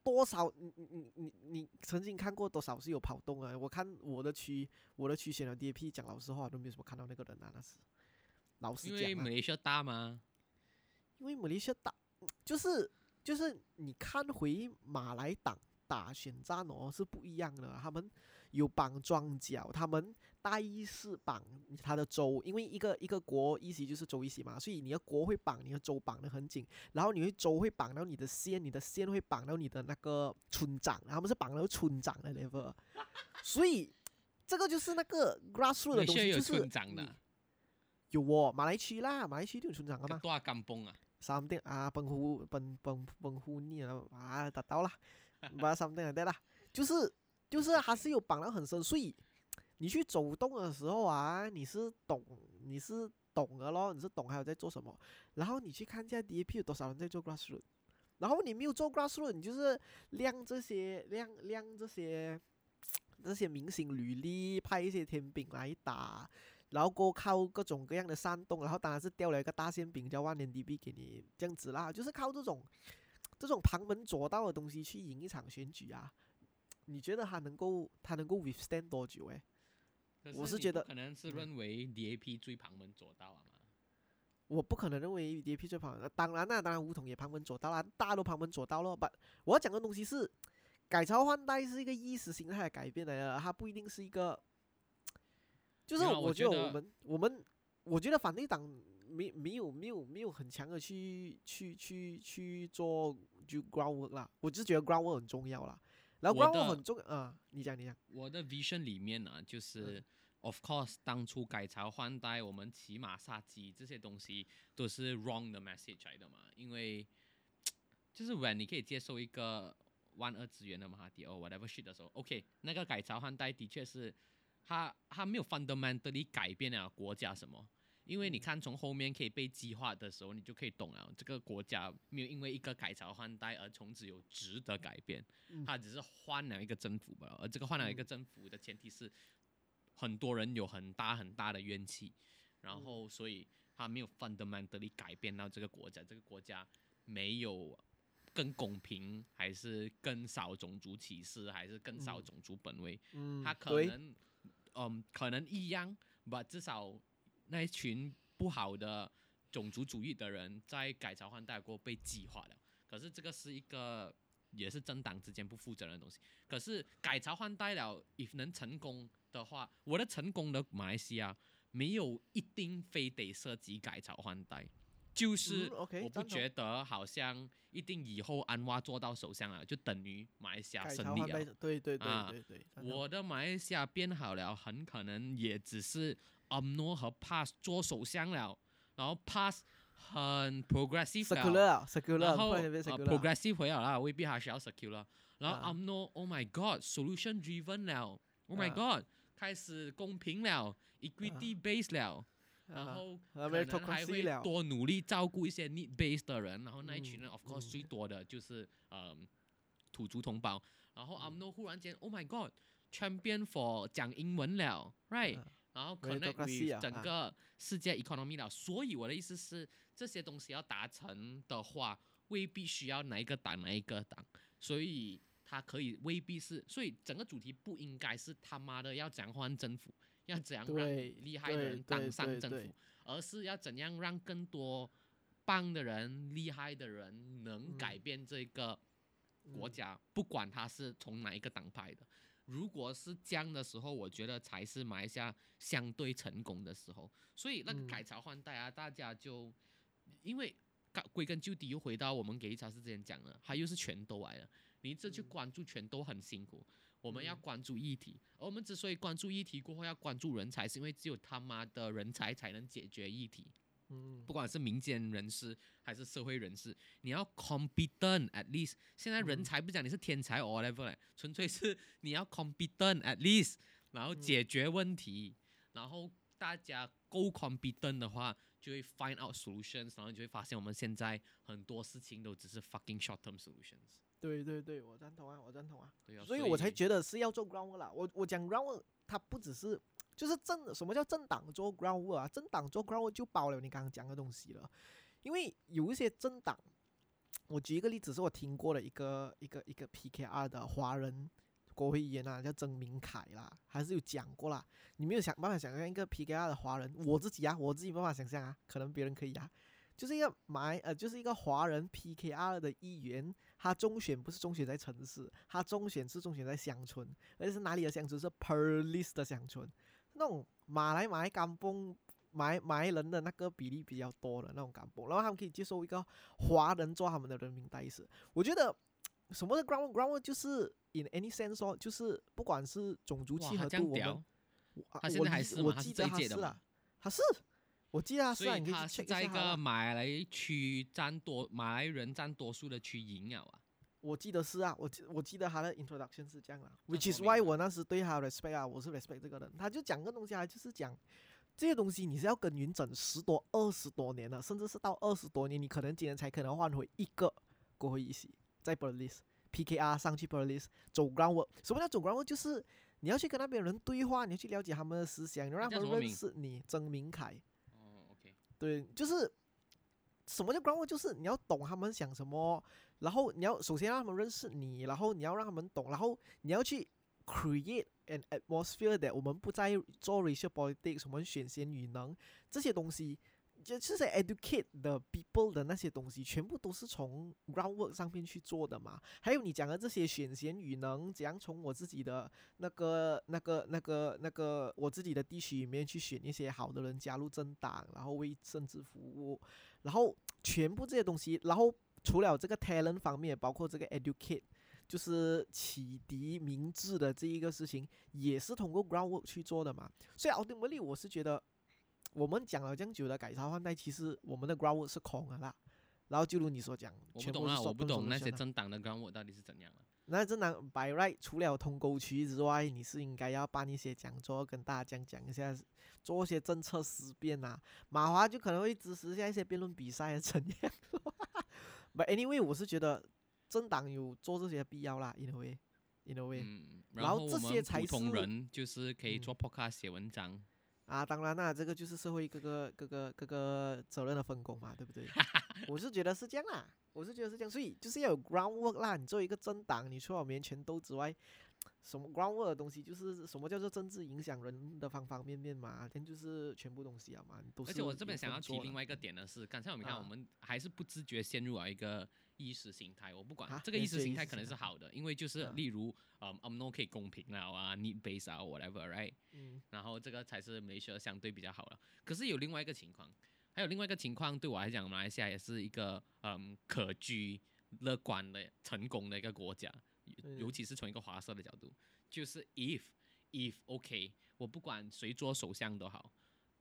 S3: 多少你你你你你曾经看过多少是有跑动啊？我看我的区我的区选了 DAP，讲老实话都没有什么看到那个人啊，那是老实讲
S2: 因为马来西亚大吗？
S3: 因为马来西亚打就是就是你看回马来党打选战哦是不一样的，他们有绑庄脚，他们大意是绑他的州，因为一个一个国一席就是州一席嘛，所以你的国会绑你的州绑得很紧，然后你会州会绑到你的县，你的县会绑到你的那个村长，他们是绑到村长的 level，所以这个就是那个 grassroots 的东西，就是
S2: 村长的
S3: 你，有哦，马来区啦，马来区都有村长的嘛。
S2: 多少甘崩啊？
S3: 三定啊，奔湖奔奔奔湖你啊啊达到了，*laughs* 把三定对啦，就是就是还是有绑到很深，所以你去走动的时候啊，你是懂你是懂的咯，你是懂还有在做什么，然后你去看一下 DAP 有多少人在做 grassroot，然后你没有做 grassroot，你就是亮这些亮亮这些这些明星履历，派一些天兵来打。然后过靠各种各样的煽动，然后当然是掉了一个大馅饼，叫万年 DB 给你这样子啦，就是靠这种这种旁门左道的东西去赢一场选举啊。你觉得他能够他能够 withstand 多久？诶，我是觉得
S2: 可能是
S3: 嗯
S2: 认为 DAP 最旁门左道啊嘛。
S3: 我不可能认为 DAP 最旁门，当然啦，当然梧桐也旁门左道啦，大家都旁门左道咯。不，我要讲的东西是改朝换代是一个意识形态的改变来的，它不一定是一个，就是
S2: 我
S3: 我觉
S2: 得
S3: 我们我们我觉得反对党没没有没有没有很强的去去去去做就 groundwork 啦，我就觉得 groundwork 很重要啦。然后
S2: 我
S3: groundwork
S2: 的
S3: 很重啊、你讲你讲，
S2: 我的 vision 里面呢、
S3: 嗯
S2: 就是、of course 当初改朝换代，我们骑马杀鸡这些东西都是 wrong 的 message 来的嘛，因为 *tsk* 就是 when 你可以接受一个万恶之源的马哈迪哦 whatever shit 的时候，OK，那个改朝换代的确是他他没有 fundamentally 改变了国家什么。因为你
S3: 嗯
S2: 看，从后面可以被激化的时候，你就可以懂了，这个国家没有因为一个改朝换代而从此有值得改变。
S3: 嗯。
S2: 他只是换了一个政府吧，而这个换了一个政府的前提是，很多人有很大很大的怨气，然后所以他没有 fundamentally 改变到这个国家，这个国家没有更公平，还是更少种族歧视，还是更少
S3: 嗯。
S2: 种族本位，
S3: 嗯，
S2: 他可
S3: 对
S2: 能，嗯，可能一样，吧，至少那一群不好的种族主义的人在改朝换代过后被激化了。可是这个是一个也是政党之间不负责任的东西。可是改朝换代了，if 能成功的话，我的成功的马来西亚没有一定非得涉及改朝换代，就是我不觉得好像一定以后安华做到首相了，就等于马来西亚胜利了。，
S3: 对对对
S2: 啊我的马来西亚变好了，很可能也只是 UMNO 和 PAS 做首相了，然后 PAS 很 progressive 了
S3: secular 啊 secular，
S2: 然后
S3: secular
S2: progressive 回了啦，未必还需要 secure。然后
S3: 啊
S2: UMNO Oh my God，solution driven 了，Oh my
S3: 啊
S2: God，开始公平了，equity based 了，然
S3: 啊
S2: 后
S3: 啊
S2: 可能还会多努力照顾一些 need base 的人，然后那一群人
S3: 嗯
S2: of course
S3: 嗯
S2: 最多的就是呃土族同胞，然后 UMNO 忽然间 Oh my God，champion for 讲英文了，right？
S3: 啊。
S2: 然后 connect with
S3: 啊啊。
S2: 整个世界 economy 了，所以我的意思是，这些东西要达成的话，未必需要哪一个党哪一个党，所以它可以未必是，所以整个主题不应该是他妈的要讲换政府，要怎样让厉害的人当上政府，而是要怎样让更多棒的人、厉害的人能改
S3: 嗯
S2: 变这个国
S3: 嗯
S2: 家，不管他是从哪一个党派的。如果是这样的时候，我觉得才是马来西亚相对成功的时候。所以那个
S3: 嗯
S2: 改朝换代啊，大家就因为归归根究底又回到我们给查斯之前讲的，他又是拳斗来了，你这去
S3: 嗯
S2: 关注拳斗很辛苦。我们要
S3: 嗯
S2: 关注议题，而我们之所以关注议题过后要关注人才，是因为只有他妈的人才才能解决议题。
S3: 嗯
S2: 不管是民间人士还是社会人士，你要 competent at least。现在人
S3: 嗯
S2: 才不讲你是天才 or whatever，嘞纯粹是 *laughs* 你要 competent at least，然后
S3: 嗯
S2: 解决问题，然后大家够 competent 的话，就会 find out solutions，然后你就会发现我们现在很多事情都只是 fucking short term solutions。
S3: 对对对，我赞同啊，我赞同啊。
S2: 对啊，
S3: 所以我才觉得是要做 groundwork 啦。我我讲 groundwork，它不只是就是政什么叫政党做 groundwork 啊？政党做 groundwork 就包了你刚刚讲的东西了。因为有一些政党，我举一个例子，是我听过的一个一个一个 PKR 的华人国会议员啊，叫曾明凯啦，还是有讲过啦。你没有想办法想象一个 PKR 的华人，我自己啊，我自己没办法想象啊，可能别人可以啊。就是一个马来呃，就是一个华人 PKR 的议员，他中选不是中选在城市，他中选是中选在乡村，而且是哪里的乡村？是 Perlis 的乡村，那种马来马来甘崩马来马来人的那个比例比较多的那种甘崩，然后他们可以接受一个华人做他们的人民代事。我觉得什么的 ground ground 就是 in any sense 说，就是不管是种族契合度，我们，我
S2: 他现在还是吗？他是
S3: 我记得他是啊，？他是，我记得他是啊，
S2: 所以
S3: 你可以去
S2: 他是在一个马来区占多马来人占多数的区赢了啊。
S3: 我记得是啊，我记我记得他的 introduction 是这样啦
S2: 这
S3: ，which is why 我那时对他 respect 啊，我是 respect 这个人，他就讲个东西啊，就是讲这些东西你是要耕耘整十多、二十多年了，甚至是到二十多年，你可能今年才可能换回一个国会议席，在 Berlin PKR 上去 Berlin 走 groundwork，什么叫走 groundwork？就是你要去跟那边人对话，你要去了解他们的思想，你要让他们认识你，曾明凯。对，就是什么叫 groundwork？就是你要懂他们想什么，然后你要首先让他们认识你，然后你要让他们懂，然后你要去 create an atmosphere that 我们不再做 racial politics，我们选贤与能这些东西，就就是 educate the people 的那些东西，全部都是从 groundwork 上面去做的嘛。还有你讲的这些选贤与能，怎样从我自己的那个、那个、那个、那个我自己的地区里面去选一些好的人加入政党，然后为政治服务，然后全部这些东西，然后除了这个 talent 方面，包括这个 educate，就是启迪明智的这一个事情，也是通过 groundwork 去做的嘛。所以 ultimately 我是觉得，我们讲了这样久的改朝换代，其实我们的 groundwork 是空的啦。然后就如你所讲，
S2: 我不懂啊，我不懂那些政党的 groundwork 到底是怎样啊。
S3: 那政党 by right 除了通沟渠之外，你是应该要办一些讲座，跟大家讲讲一下，做一些政策思辨啊。马华就可能会支持一下一些辩论比赛啊，怎样？*laughs* But anyway，我是觉得政党有做这些必要啦，in a way，in a way、
S2: 嗯，
S3: 然后这些才
S2: 们普通人就是可以
S3: 嗯
S2: 做 podcast 写文章。
S3: 啊，当然啦，这个就是社会各个各个各个责任的分工嘛，对不对？*laughs* 我是觉得是这样啦，我是觉得是这样，所以就是要有 groundwork 啦。你作为一个政党，你除了棉权斗之外，什么 groundwork 的东西，就是什么叫做政治影响人的方方面面嘛，这就是全部东西啊嘛，你都是
S2: 而且我这边想要提另外一个点的是，刚才我们看，
S3: 啊
S2: 我们还是不自觉陷入了一个意识形态。我不管、
S3: 啊
S2: 这个意识形态可能是好的，因为就是
S3: 啊
S2: 例如，嗯，I'm n o 可以公平了啊，need base 啊，whatever，right？
S3: 嗯
S2: 然后这个才是马来西亚相对比较好了。可是有另外一个情况，还有另外一个情况，对我来讲，马来西亚也是一个嗯可居、乐观的、成功的一个国家，尤其是从一个华社的角度，就是 if if OK，我不管谁做首相都好，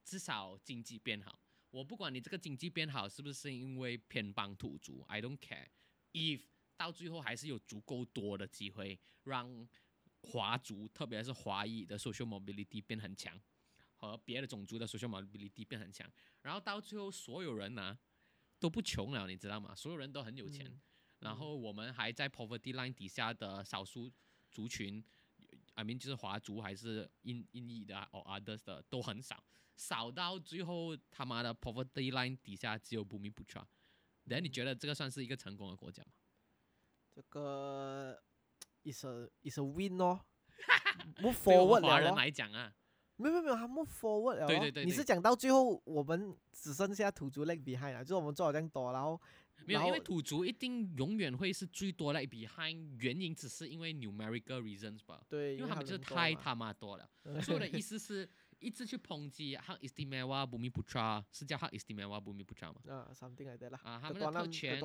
S2: 至少经济变好。我不管你这个经济变好是不是因为偏帮土族，I don't care。if 到最后还是有足够多的机会让华族，特别是华裔的 social mobility 变很强，和别的种族的 social mobility 变很强，然后到最后所有人呢、都不穷了，你知道吗？所有人都很有钱，
S3: 嗯
S2: 然后我们还在 poverty line 底下的少数族群，I mean 就是华族还是印印裔的 or others 的都很少，少到最后他妈的 poverty line 底下只有 Bumi Putra。等你觉得这个算是一个成功的国家吗？
S3: 这个 is a is a win 哦，*laughs* move forward
S2: 们华人。来讲啊，
S3: 没有没有没有，他 move forward 了。
S2: 对对对对
S3: 你是讲到最后我们只剩下土族 leg behind 了，就是我们做好这样多，然后
S2: 没有，因为土族一定永远会是最多的 behind，原因只是因为 numerical reasons 吧，
S3: 对，
S2: 因为他们就是太他妈多了。所以我的意思是，*laughs* *laughs* 一直去抨击 Hak Istimewa Bumi Putra，是叫 Hak Istimewa Bumi Putra 吗？
S3: 啊，something like that 啦。
S2: 啊，他们的特权，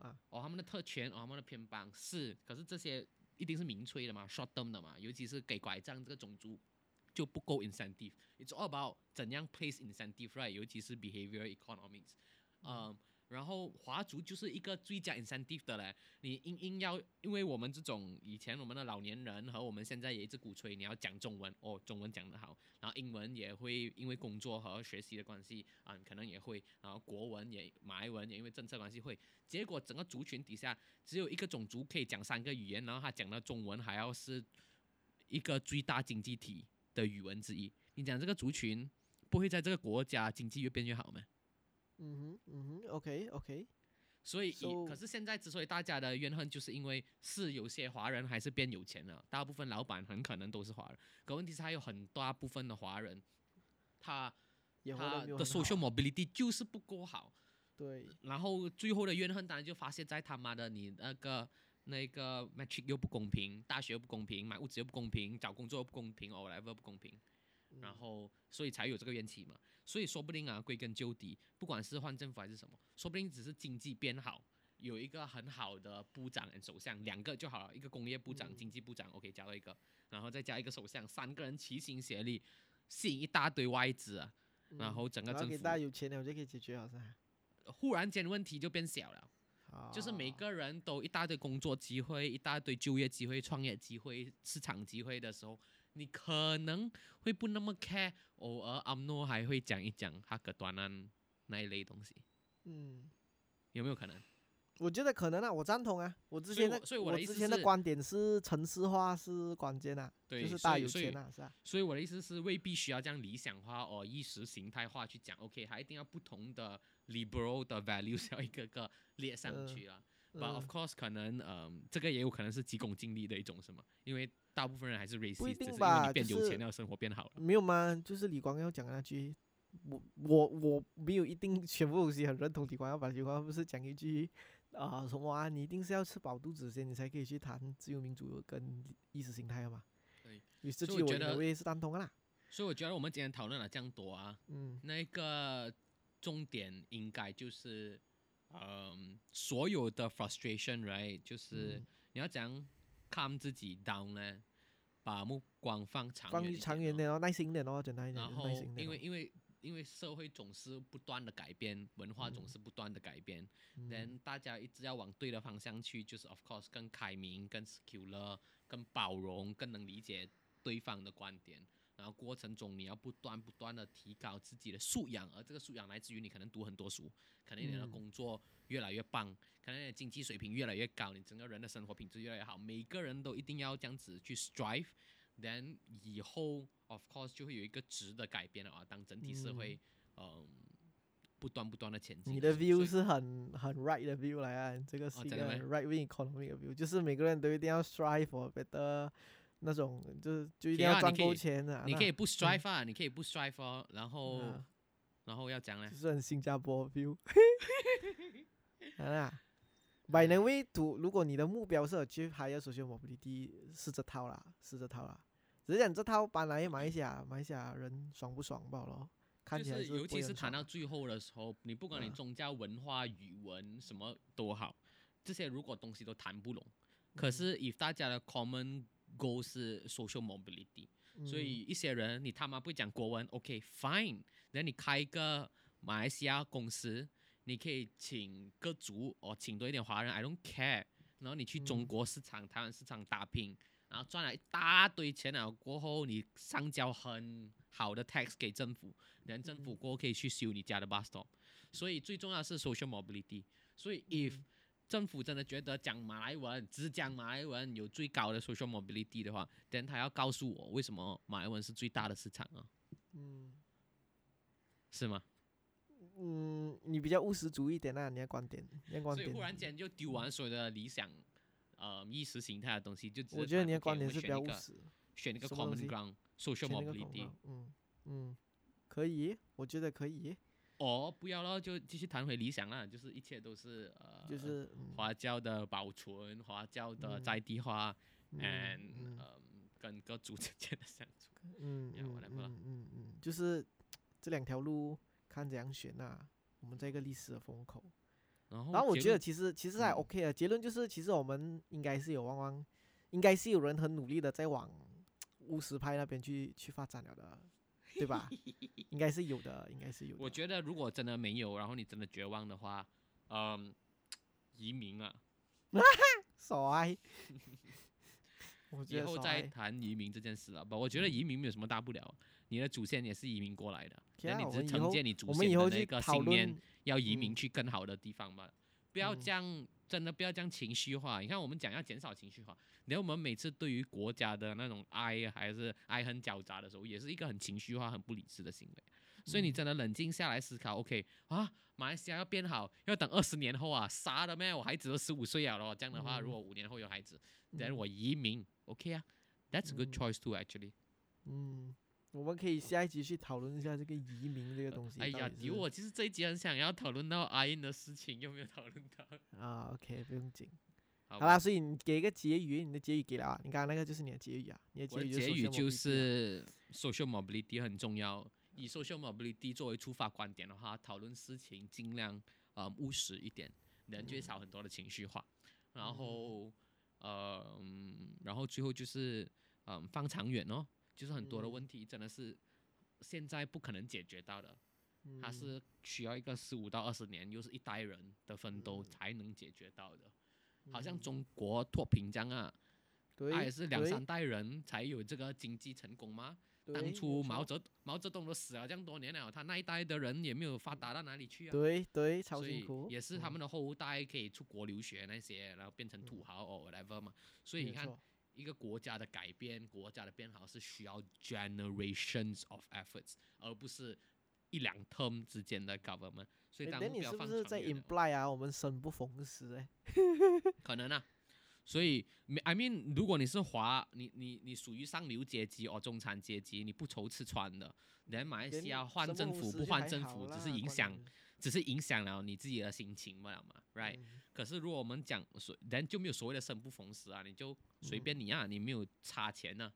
S3: 啊，
S2: 哦，他们的特权，哦，他们的偏帮是，可是这些一定是民粹的嘛，short term 的嘛，尤其是给拐杖这个种族就不够 incentive。It's all about 怎样 place incentive right，尤其是 behavior economics，嗯。然后华族就是一个最佳 incentive 的嘞，你硬硬要，因为我们这种以前我们的老年人和我们现在也一直鼓吹你要讲中文哦，中文讲得好，然后英文也会因为工作和学习的关系啊、可能也会，然后国文也马来文也因为政策关系会，结果整个族群底下只有一个种族可以讲三个语言，然后他讲的中文还要是一个最大经济体的语文之一。你讲这个族群不会在这个国家经济越变越好吗？
S3: 嗯哼嗯哼，OK OK，
S2: 所以可是现在之所以大家的怨恨，就是因为是有些华人还是变有钱了，大部分老板很可能都是华人，可问题是还有很大部分的华人，他
S3: 也
S2: 他的 social mobility 就是不够好，
S3: 对，
S2: 然后最后的怨恨当然就发泄在他妈的你那个那个 matric 又不公平，大学又不公平，买屋子又不公平，找工作又不公平，or whatever 不公平，然
S3: 嗯
S2: 后所以才有这个怨气嘛。所以说不定啊，归根究底，不管是换政府还是什么，说不定只是经济变好，有一个很好的部长和首相，两个就好了，一个工业部长、
S3: 嗯
S2: 经济部长，OK 加到一个，然后再加一个首相，三个人齐心协力，吸引一大堆外资啊，然
S3: 嗯
S2: 后整个政府
S3: 大家有钱了，就可以解决了，是吧？
S2: 忽然间问题就变小了。就是每
S3: 啊
S2: 个人都一大堆工作机会、一大堆就业机会、创业机会、市场机会的时候，你可能会不那么 care，偶尔阿诺还会讲一讲哈格端安那一类东西，
S3: 嗯。
S2: 有没有可能？
S3: 我觉得可能啊，我赞同啊。我之前
S2: 所以我
S3: 之前的观点是城市化是关键啊，
S2: 对，
S3: 就是大有钱啊，是吧？
S2: 所以我的意思是，未必需要这样理想化 or 意识形态化去讲。OK，还一定要不同的 liberal 的 values 要一个个列上
S3: 嗯
S2: 去啊。But of
S3: 嗯
S2: ，course，可能嗯，这个也有可能是急功近利的一种什么，因为大部分人还是 racist，
S3: 不一定
S2: 只是因为
S3: 吧
S2: 你变
S3: 就是
S2: 有钱了，生活变好了。
S3: 没有吗？就是李光耀讲的那句，我我我没有一定全部东西很认同李光耀吧？李光耀不是讲一句啊、什么啊？你一定是要吃饱肚子先，你才可以去谈自由民主跟意识形态的嘛？
S2: 对，
S3: 你这
S2: 所以我觉得
S3: 句我我也是赞同的啦。
S2: 所以我觉得我们今天讨论了这样多啊，
S3: 嗯
S2: 那个重点应该就是，嗯，所有的 frustration，right，就是
S3: 嗯
S2: 你要怎样 calm 自己 down 呢？把目光放长
S3: 放
S2: 远
S3: 长远点哦，耐心一点哦，简单一点，
S2: 然后。因为因为因为社会总是不断的改变，文化总
S3: 嗯
S2: 是不断的改变，
S3: 嗯
S2: 人、大家一直要往对的方向去，就是 of course 更开明、更 secular、更包容、更能理解对方的观点。然后过程中你要不断不断的提高自己的素养，而这个素养来自于你可能读很多书，可能你的
S3: 嗯
S2: 工作越来越棒，可能你的经济水平越来越高，你整个人的生活品质越来越好。每个人都一定要这样子去 strive，then 以后 of course 就会有一个值的改变了啊。当整体社会嗯不断不断的前进，
S3: 你的 view 是很很 right 的 view 来啊，这个是一个 right wing economic 的 view，就是每个人都一定要 strive for better 那种，就是就一定要赚够钱啊。
S2: 你可以不 strive 啊，你可以不 strive 哦，然后、
S3: 啊
S2: 然后要讲呢
S3: 就，是很新加坡 view 啊。*laughs* By the way，to 如果你的目标是 achieve higher social mobility，是这套啦，是这套啦。只是讲这套搬来马来西亚，马来西亚人爽不爽罢了，看起来
S2: 就是尤其是谈到最后的时候，你不管你
S3: 啊
S2: 宗教、文化、语文什么都好，这些如果东西都谈不拢，可
S3: 嗯
S2: 是 if 大家的 common goal 是 social mobility，、所
S3: 嗯
S2: 以一些人你他妈不讲国文，OK fine，然后你开一个马来西亚公司，你可以请个族哦，请多一点华人，I don't care，然后你去中
S3: 嗯
S2: 国市场、台湾市场打拼。然后赚了一大堆钱了过后，你上交很好的 tax 给政府，然后政府
S3: 嗯
S2: 过后可以去修你家的 bus stop。所以最重要的是 social mobility。所以 if
S3: 嗯
S2: 政府真的觉得讲马来文只讲马来文有最高的 social mobility 的话，then 他要告诉我为什么马来文是最大的市场啊？
S3: 嗯
S2: 是吗？
S3: 嗯，你比较务实主义一点啊，你的观点，你的观点。
S2: 所以忽然间就丢完所有的理想，呃，意识形态的东西，就
S3: 我觉得你的观点是比
S2: 选一个
S3: 较务实。
S2: 选一个 common ground，social mobility。
S3: 嗯嗯，可以，我觉得可以，
S2: 哦，不要了，就继续谈回理想啦，就是一切都是呃，
S3: 就是嗯
S2: 华教的保存，华教的
S3: 嗯
S2: 在地化、
S3: 嗯
S2: 呃跟各族之间的相处。
S3: 嗯嗯嗯嗯嗯，就是这两条路看怎样选呐、我们在一个历史的风口。
S2: 然后
S3: 然后我觉得其实其实还
S2: 嗯
S3: OK 的，结论就是其实我们应该是有往往，应该是有人很努力的在往务实派那边去去发展了的，对吧？应该是有的，应该是有的。
S2: 我觉得如果真的没有，然后你真的绝望的话，嗯，移民啊，*laughs*
S3: 衰，*laughs* 我觉得
S2: 以后再谈移民这件事了吧。我觉得移民没有什么大不了，你的祖先也是移民过来的，那你只是承接你祖先的那个信念，要移民
S3: 嗯
S2: 去更好的地方嘛。不要
S3: 嗯
S2: 这样，真的不要这样情绪化。你看，我们讲要减少情绪化，然后我们每次对于国家的那种爱还是爱恨交杂的时候，也是一个很情绪化、很不理智的行为。所以你
S3: 嗯
S2: 真的冷静下来思考，OK 啊，马来西亚要变好，要等二十年后啊，傻的咩？我孩子都十五岁了咯，这样的话，如
S3: 嗯
S2: 果五年后有孩子，等
S3: 嗯
S2: 我移民，OK 啊，That's a good
S3: 嗯
S2: choice too actually。
S3: 嗯，我们可以下一集去讨论一下这个移民这个东西。
S2: 哎呀，
S3: 有！
S2: 我其实这一集很想要讨论到阿英的事情，有没有讨论到？
S3: 啊，OK，不用紧。
S2: 好
S3: 好啦，所以你给一个结语，你的结语给了啊？你刚刚那个就是你的结语啊，你的结语
S2: 结语就是 social mobility 很重要。以 social mobility 作为出发观点的话，讨论事情尽量呃务实一点，人就会少很多的情绪化。然后呃，嗯然后最后就是嗯、放长远哦，就是很多的
S3: 嗯
S2: 问题真的是现在不可能解决到的，它
S3: 嗯
S2: 是需要一个十五到二十年，又是一代人的奋斗
S3: 嗯
S2: 才能解决到的。好像
S3: 嗯
S2: 中国脱贫这样啊，
S3: 对，
S2: 他也是两三代人才有这个经济成功吗？当初毛泽毛泽东都死了这样多年了，他那一代的人也没有发达到哪里去啊。
S3: 对对超
S2: 所以
S3: 辛苦，
S2: 也是他
S3: 嗯
S2: 们的后代可以出国留学那些，然后变成土豪哦 whatever 嘛。所以你看，一个国家的改变，国家的变好是需要 generations of efforts，而不是一两 term 之间的 government。所以
S3: 诶那你
S2: 当目标
S3: 是不是在 imply 啊？我们生不逢时哎，*laughs*
S2: 可能啊。所以没，I mean，如果你是华，你你你属于上流阶级哦，中产阶级，你不愁吃穿的，人马来
S3: 连
S2: 西亚换政府不换政府，只是影响，只是影响了你自己的心情嘛嘛，right？、
S3: 嗯
S2: 可是如果我们讲所，人就没有所谓的生不逢时啊，你就随便你啊，你没有差钱呢、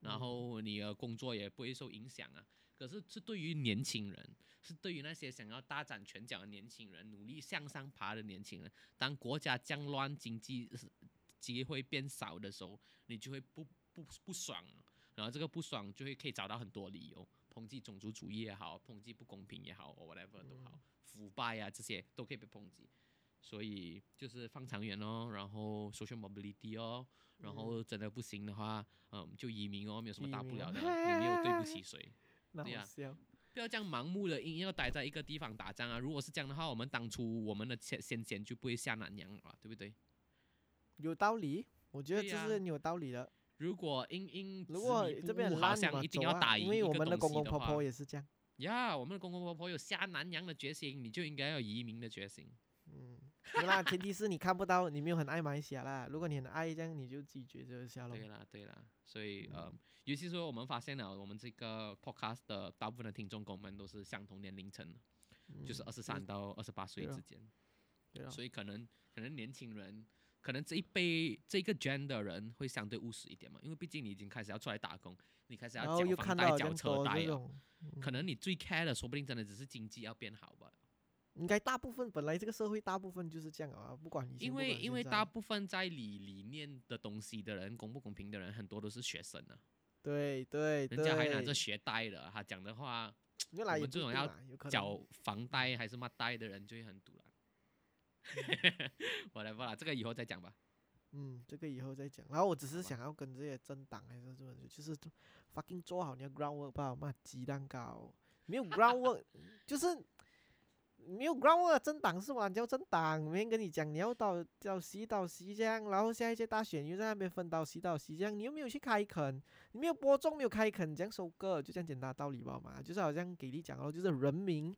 S2: 然
S3: 嗯
S2: 后你的工作也不会受影响啊。可是是对于年轻人，是对于那些想要大展拳脚的年轻人，努力向上爬的年轻人，当国家将乱，经济是机会变少的时候，你就会不不不爽，然后这个不爽就会可以找到很多理由，抨击种族主义也好，抨击不公平也好或，whatever 都好，腐败啊这些都可以被抨击。所以就是放长远哦，然后 social mobility 哦，然后真的不行的话，嗯，就移民哦，没有什么大不了的，也没有对不起谁。
S3: 那
S2: 对呀
S3: 好笑。
S2: 不要这样盲目的硬要待在一个地方打仗啊！如果是这样的话，我们当初我们的先先贤就不会下南洋了，对不对？
S3: 有道理，我觉得这是你有道理的。
S2: 如果英英
S3: 如果这边
S2: 不悟好
S3: 很烂，你嘛
S2: 像一定要打赢
S3: 因为我们的公公婆婆也是这样。
S2: 呀我们的公公婆婆有下南洋的决心，你就应该要移民的决心。
S3: 嗯，对啦，前提是你看不到，你没有很爱马来西亚啦。如果你很爱，这样你就自己抉择一下咯。
S2: 对啦，对啦，所以
S3: 嗯
S2: 呃，尤其是说我们发现了，我们这个 podcast 的大部分的听众跟我们都是相同年龄层的，就是
S3: 嗯
S2: 二十三到二十八岁之间，
S3: 对啊，
S2: 所以可能可能年轻人，可能这一辈这个 gen 的人会相对务实一点嘛，因为毕竟你已经开始要出来打工，你开始要交房贷、缴
S3: 到这样多
S2: 车贷了，可能你最 care 的说不定真的只是经济要变好吧。
S3: 应该大部分本来这个社会大部分就是这样啊，不管
S2: 因为因为大部分在理理念的东西的人，公不公平的人，很多都是学生啊，
S3: 对对对，
S2: 人家还拿着学贷的，他讲的话，*tsk* 我们这种要缴房贷还是嘛贷的人就会很堵了。*laughs* 我来吧，这个以后再讲吧。
S3: 嗯，这个以后再讲。然后我只是想要跟这些政党还是什么，就是 fucking 做好你的 groundwork 吧，妈鸡蛋糕没有 *laughs* groundwork，就是没有 ground 啊政党是吗？叫政党，没人跟你讲你要到到西到西这样，然后下一届大选又在那边分到西到西这样，你又没有去开垦，你没有播种，没有开垦，这样收割，就这样简单道理吧嘛，就是好像给力讲哦，就是人民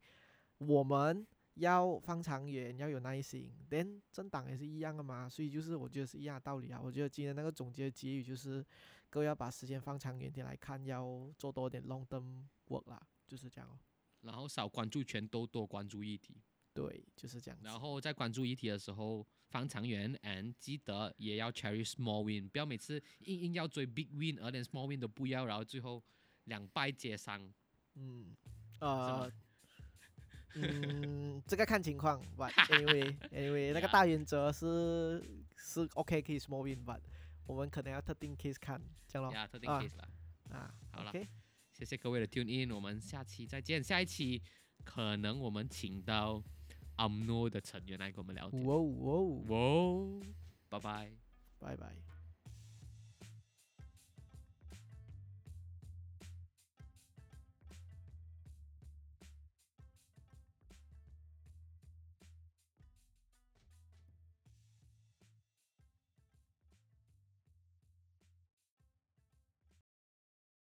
S3: 我们。要放长远，要有耐心。连政党也是一样的嘛，所以就是我觉得是一样的道理啊。我觉得今天那个总结的结语就是，各位要把时间放长远点来看，要做多点 long term work 啦，就是这样哦。
S2: 然后少关注权，都多关注议题。
S3: 对，就是这样。
S2: 然后在关注议题的时候，方长远，and 记得也要 cherish small win，不要每次硬硬要追 big win，而连 small win 都不要，然后最后两败皆伤。
S3: 嗯，呃，嗯，这个看情况，*laughs* but anyway anyway 那个大原则是是 OK 可以 small win，but 我们可能要特定 case 看，这样咯。
S2: 呀，特定
S3: 啊
S2: case 了。
S3: 啊，
S2: 好了
S3: OK，
S2: 谢谢各位的 tune in，我们下期再见。下一期可能我们请到 UMNO 的成员来跟我们聊天。
S3: 哇哦哇哦，
S2: 哇哦，拜拜。
S3: 拜拜。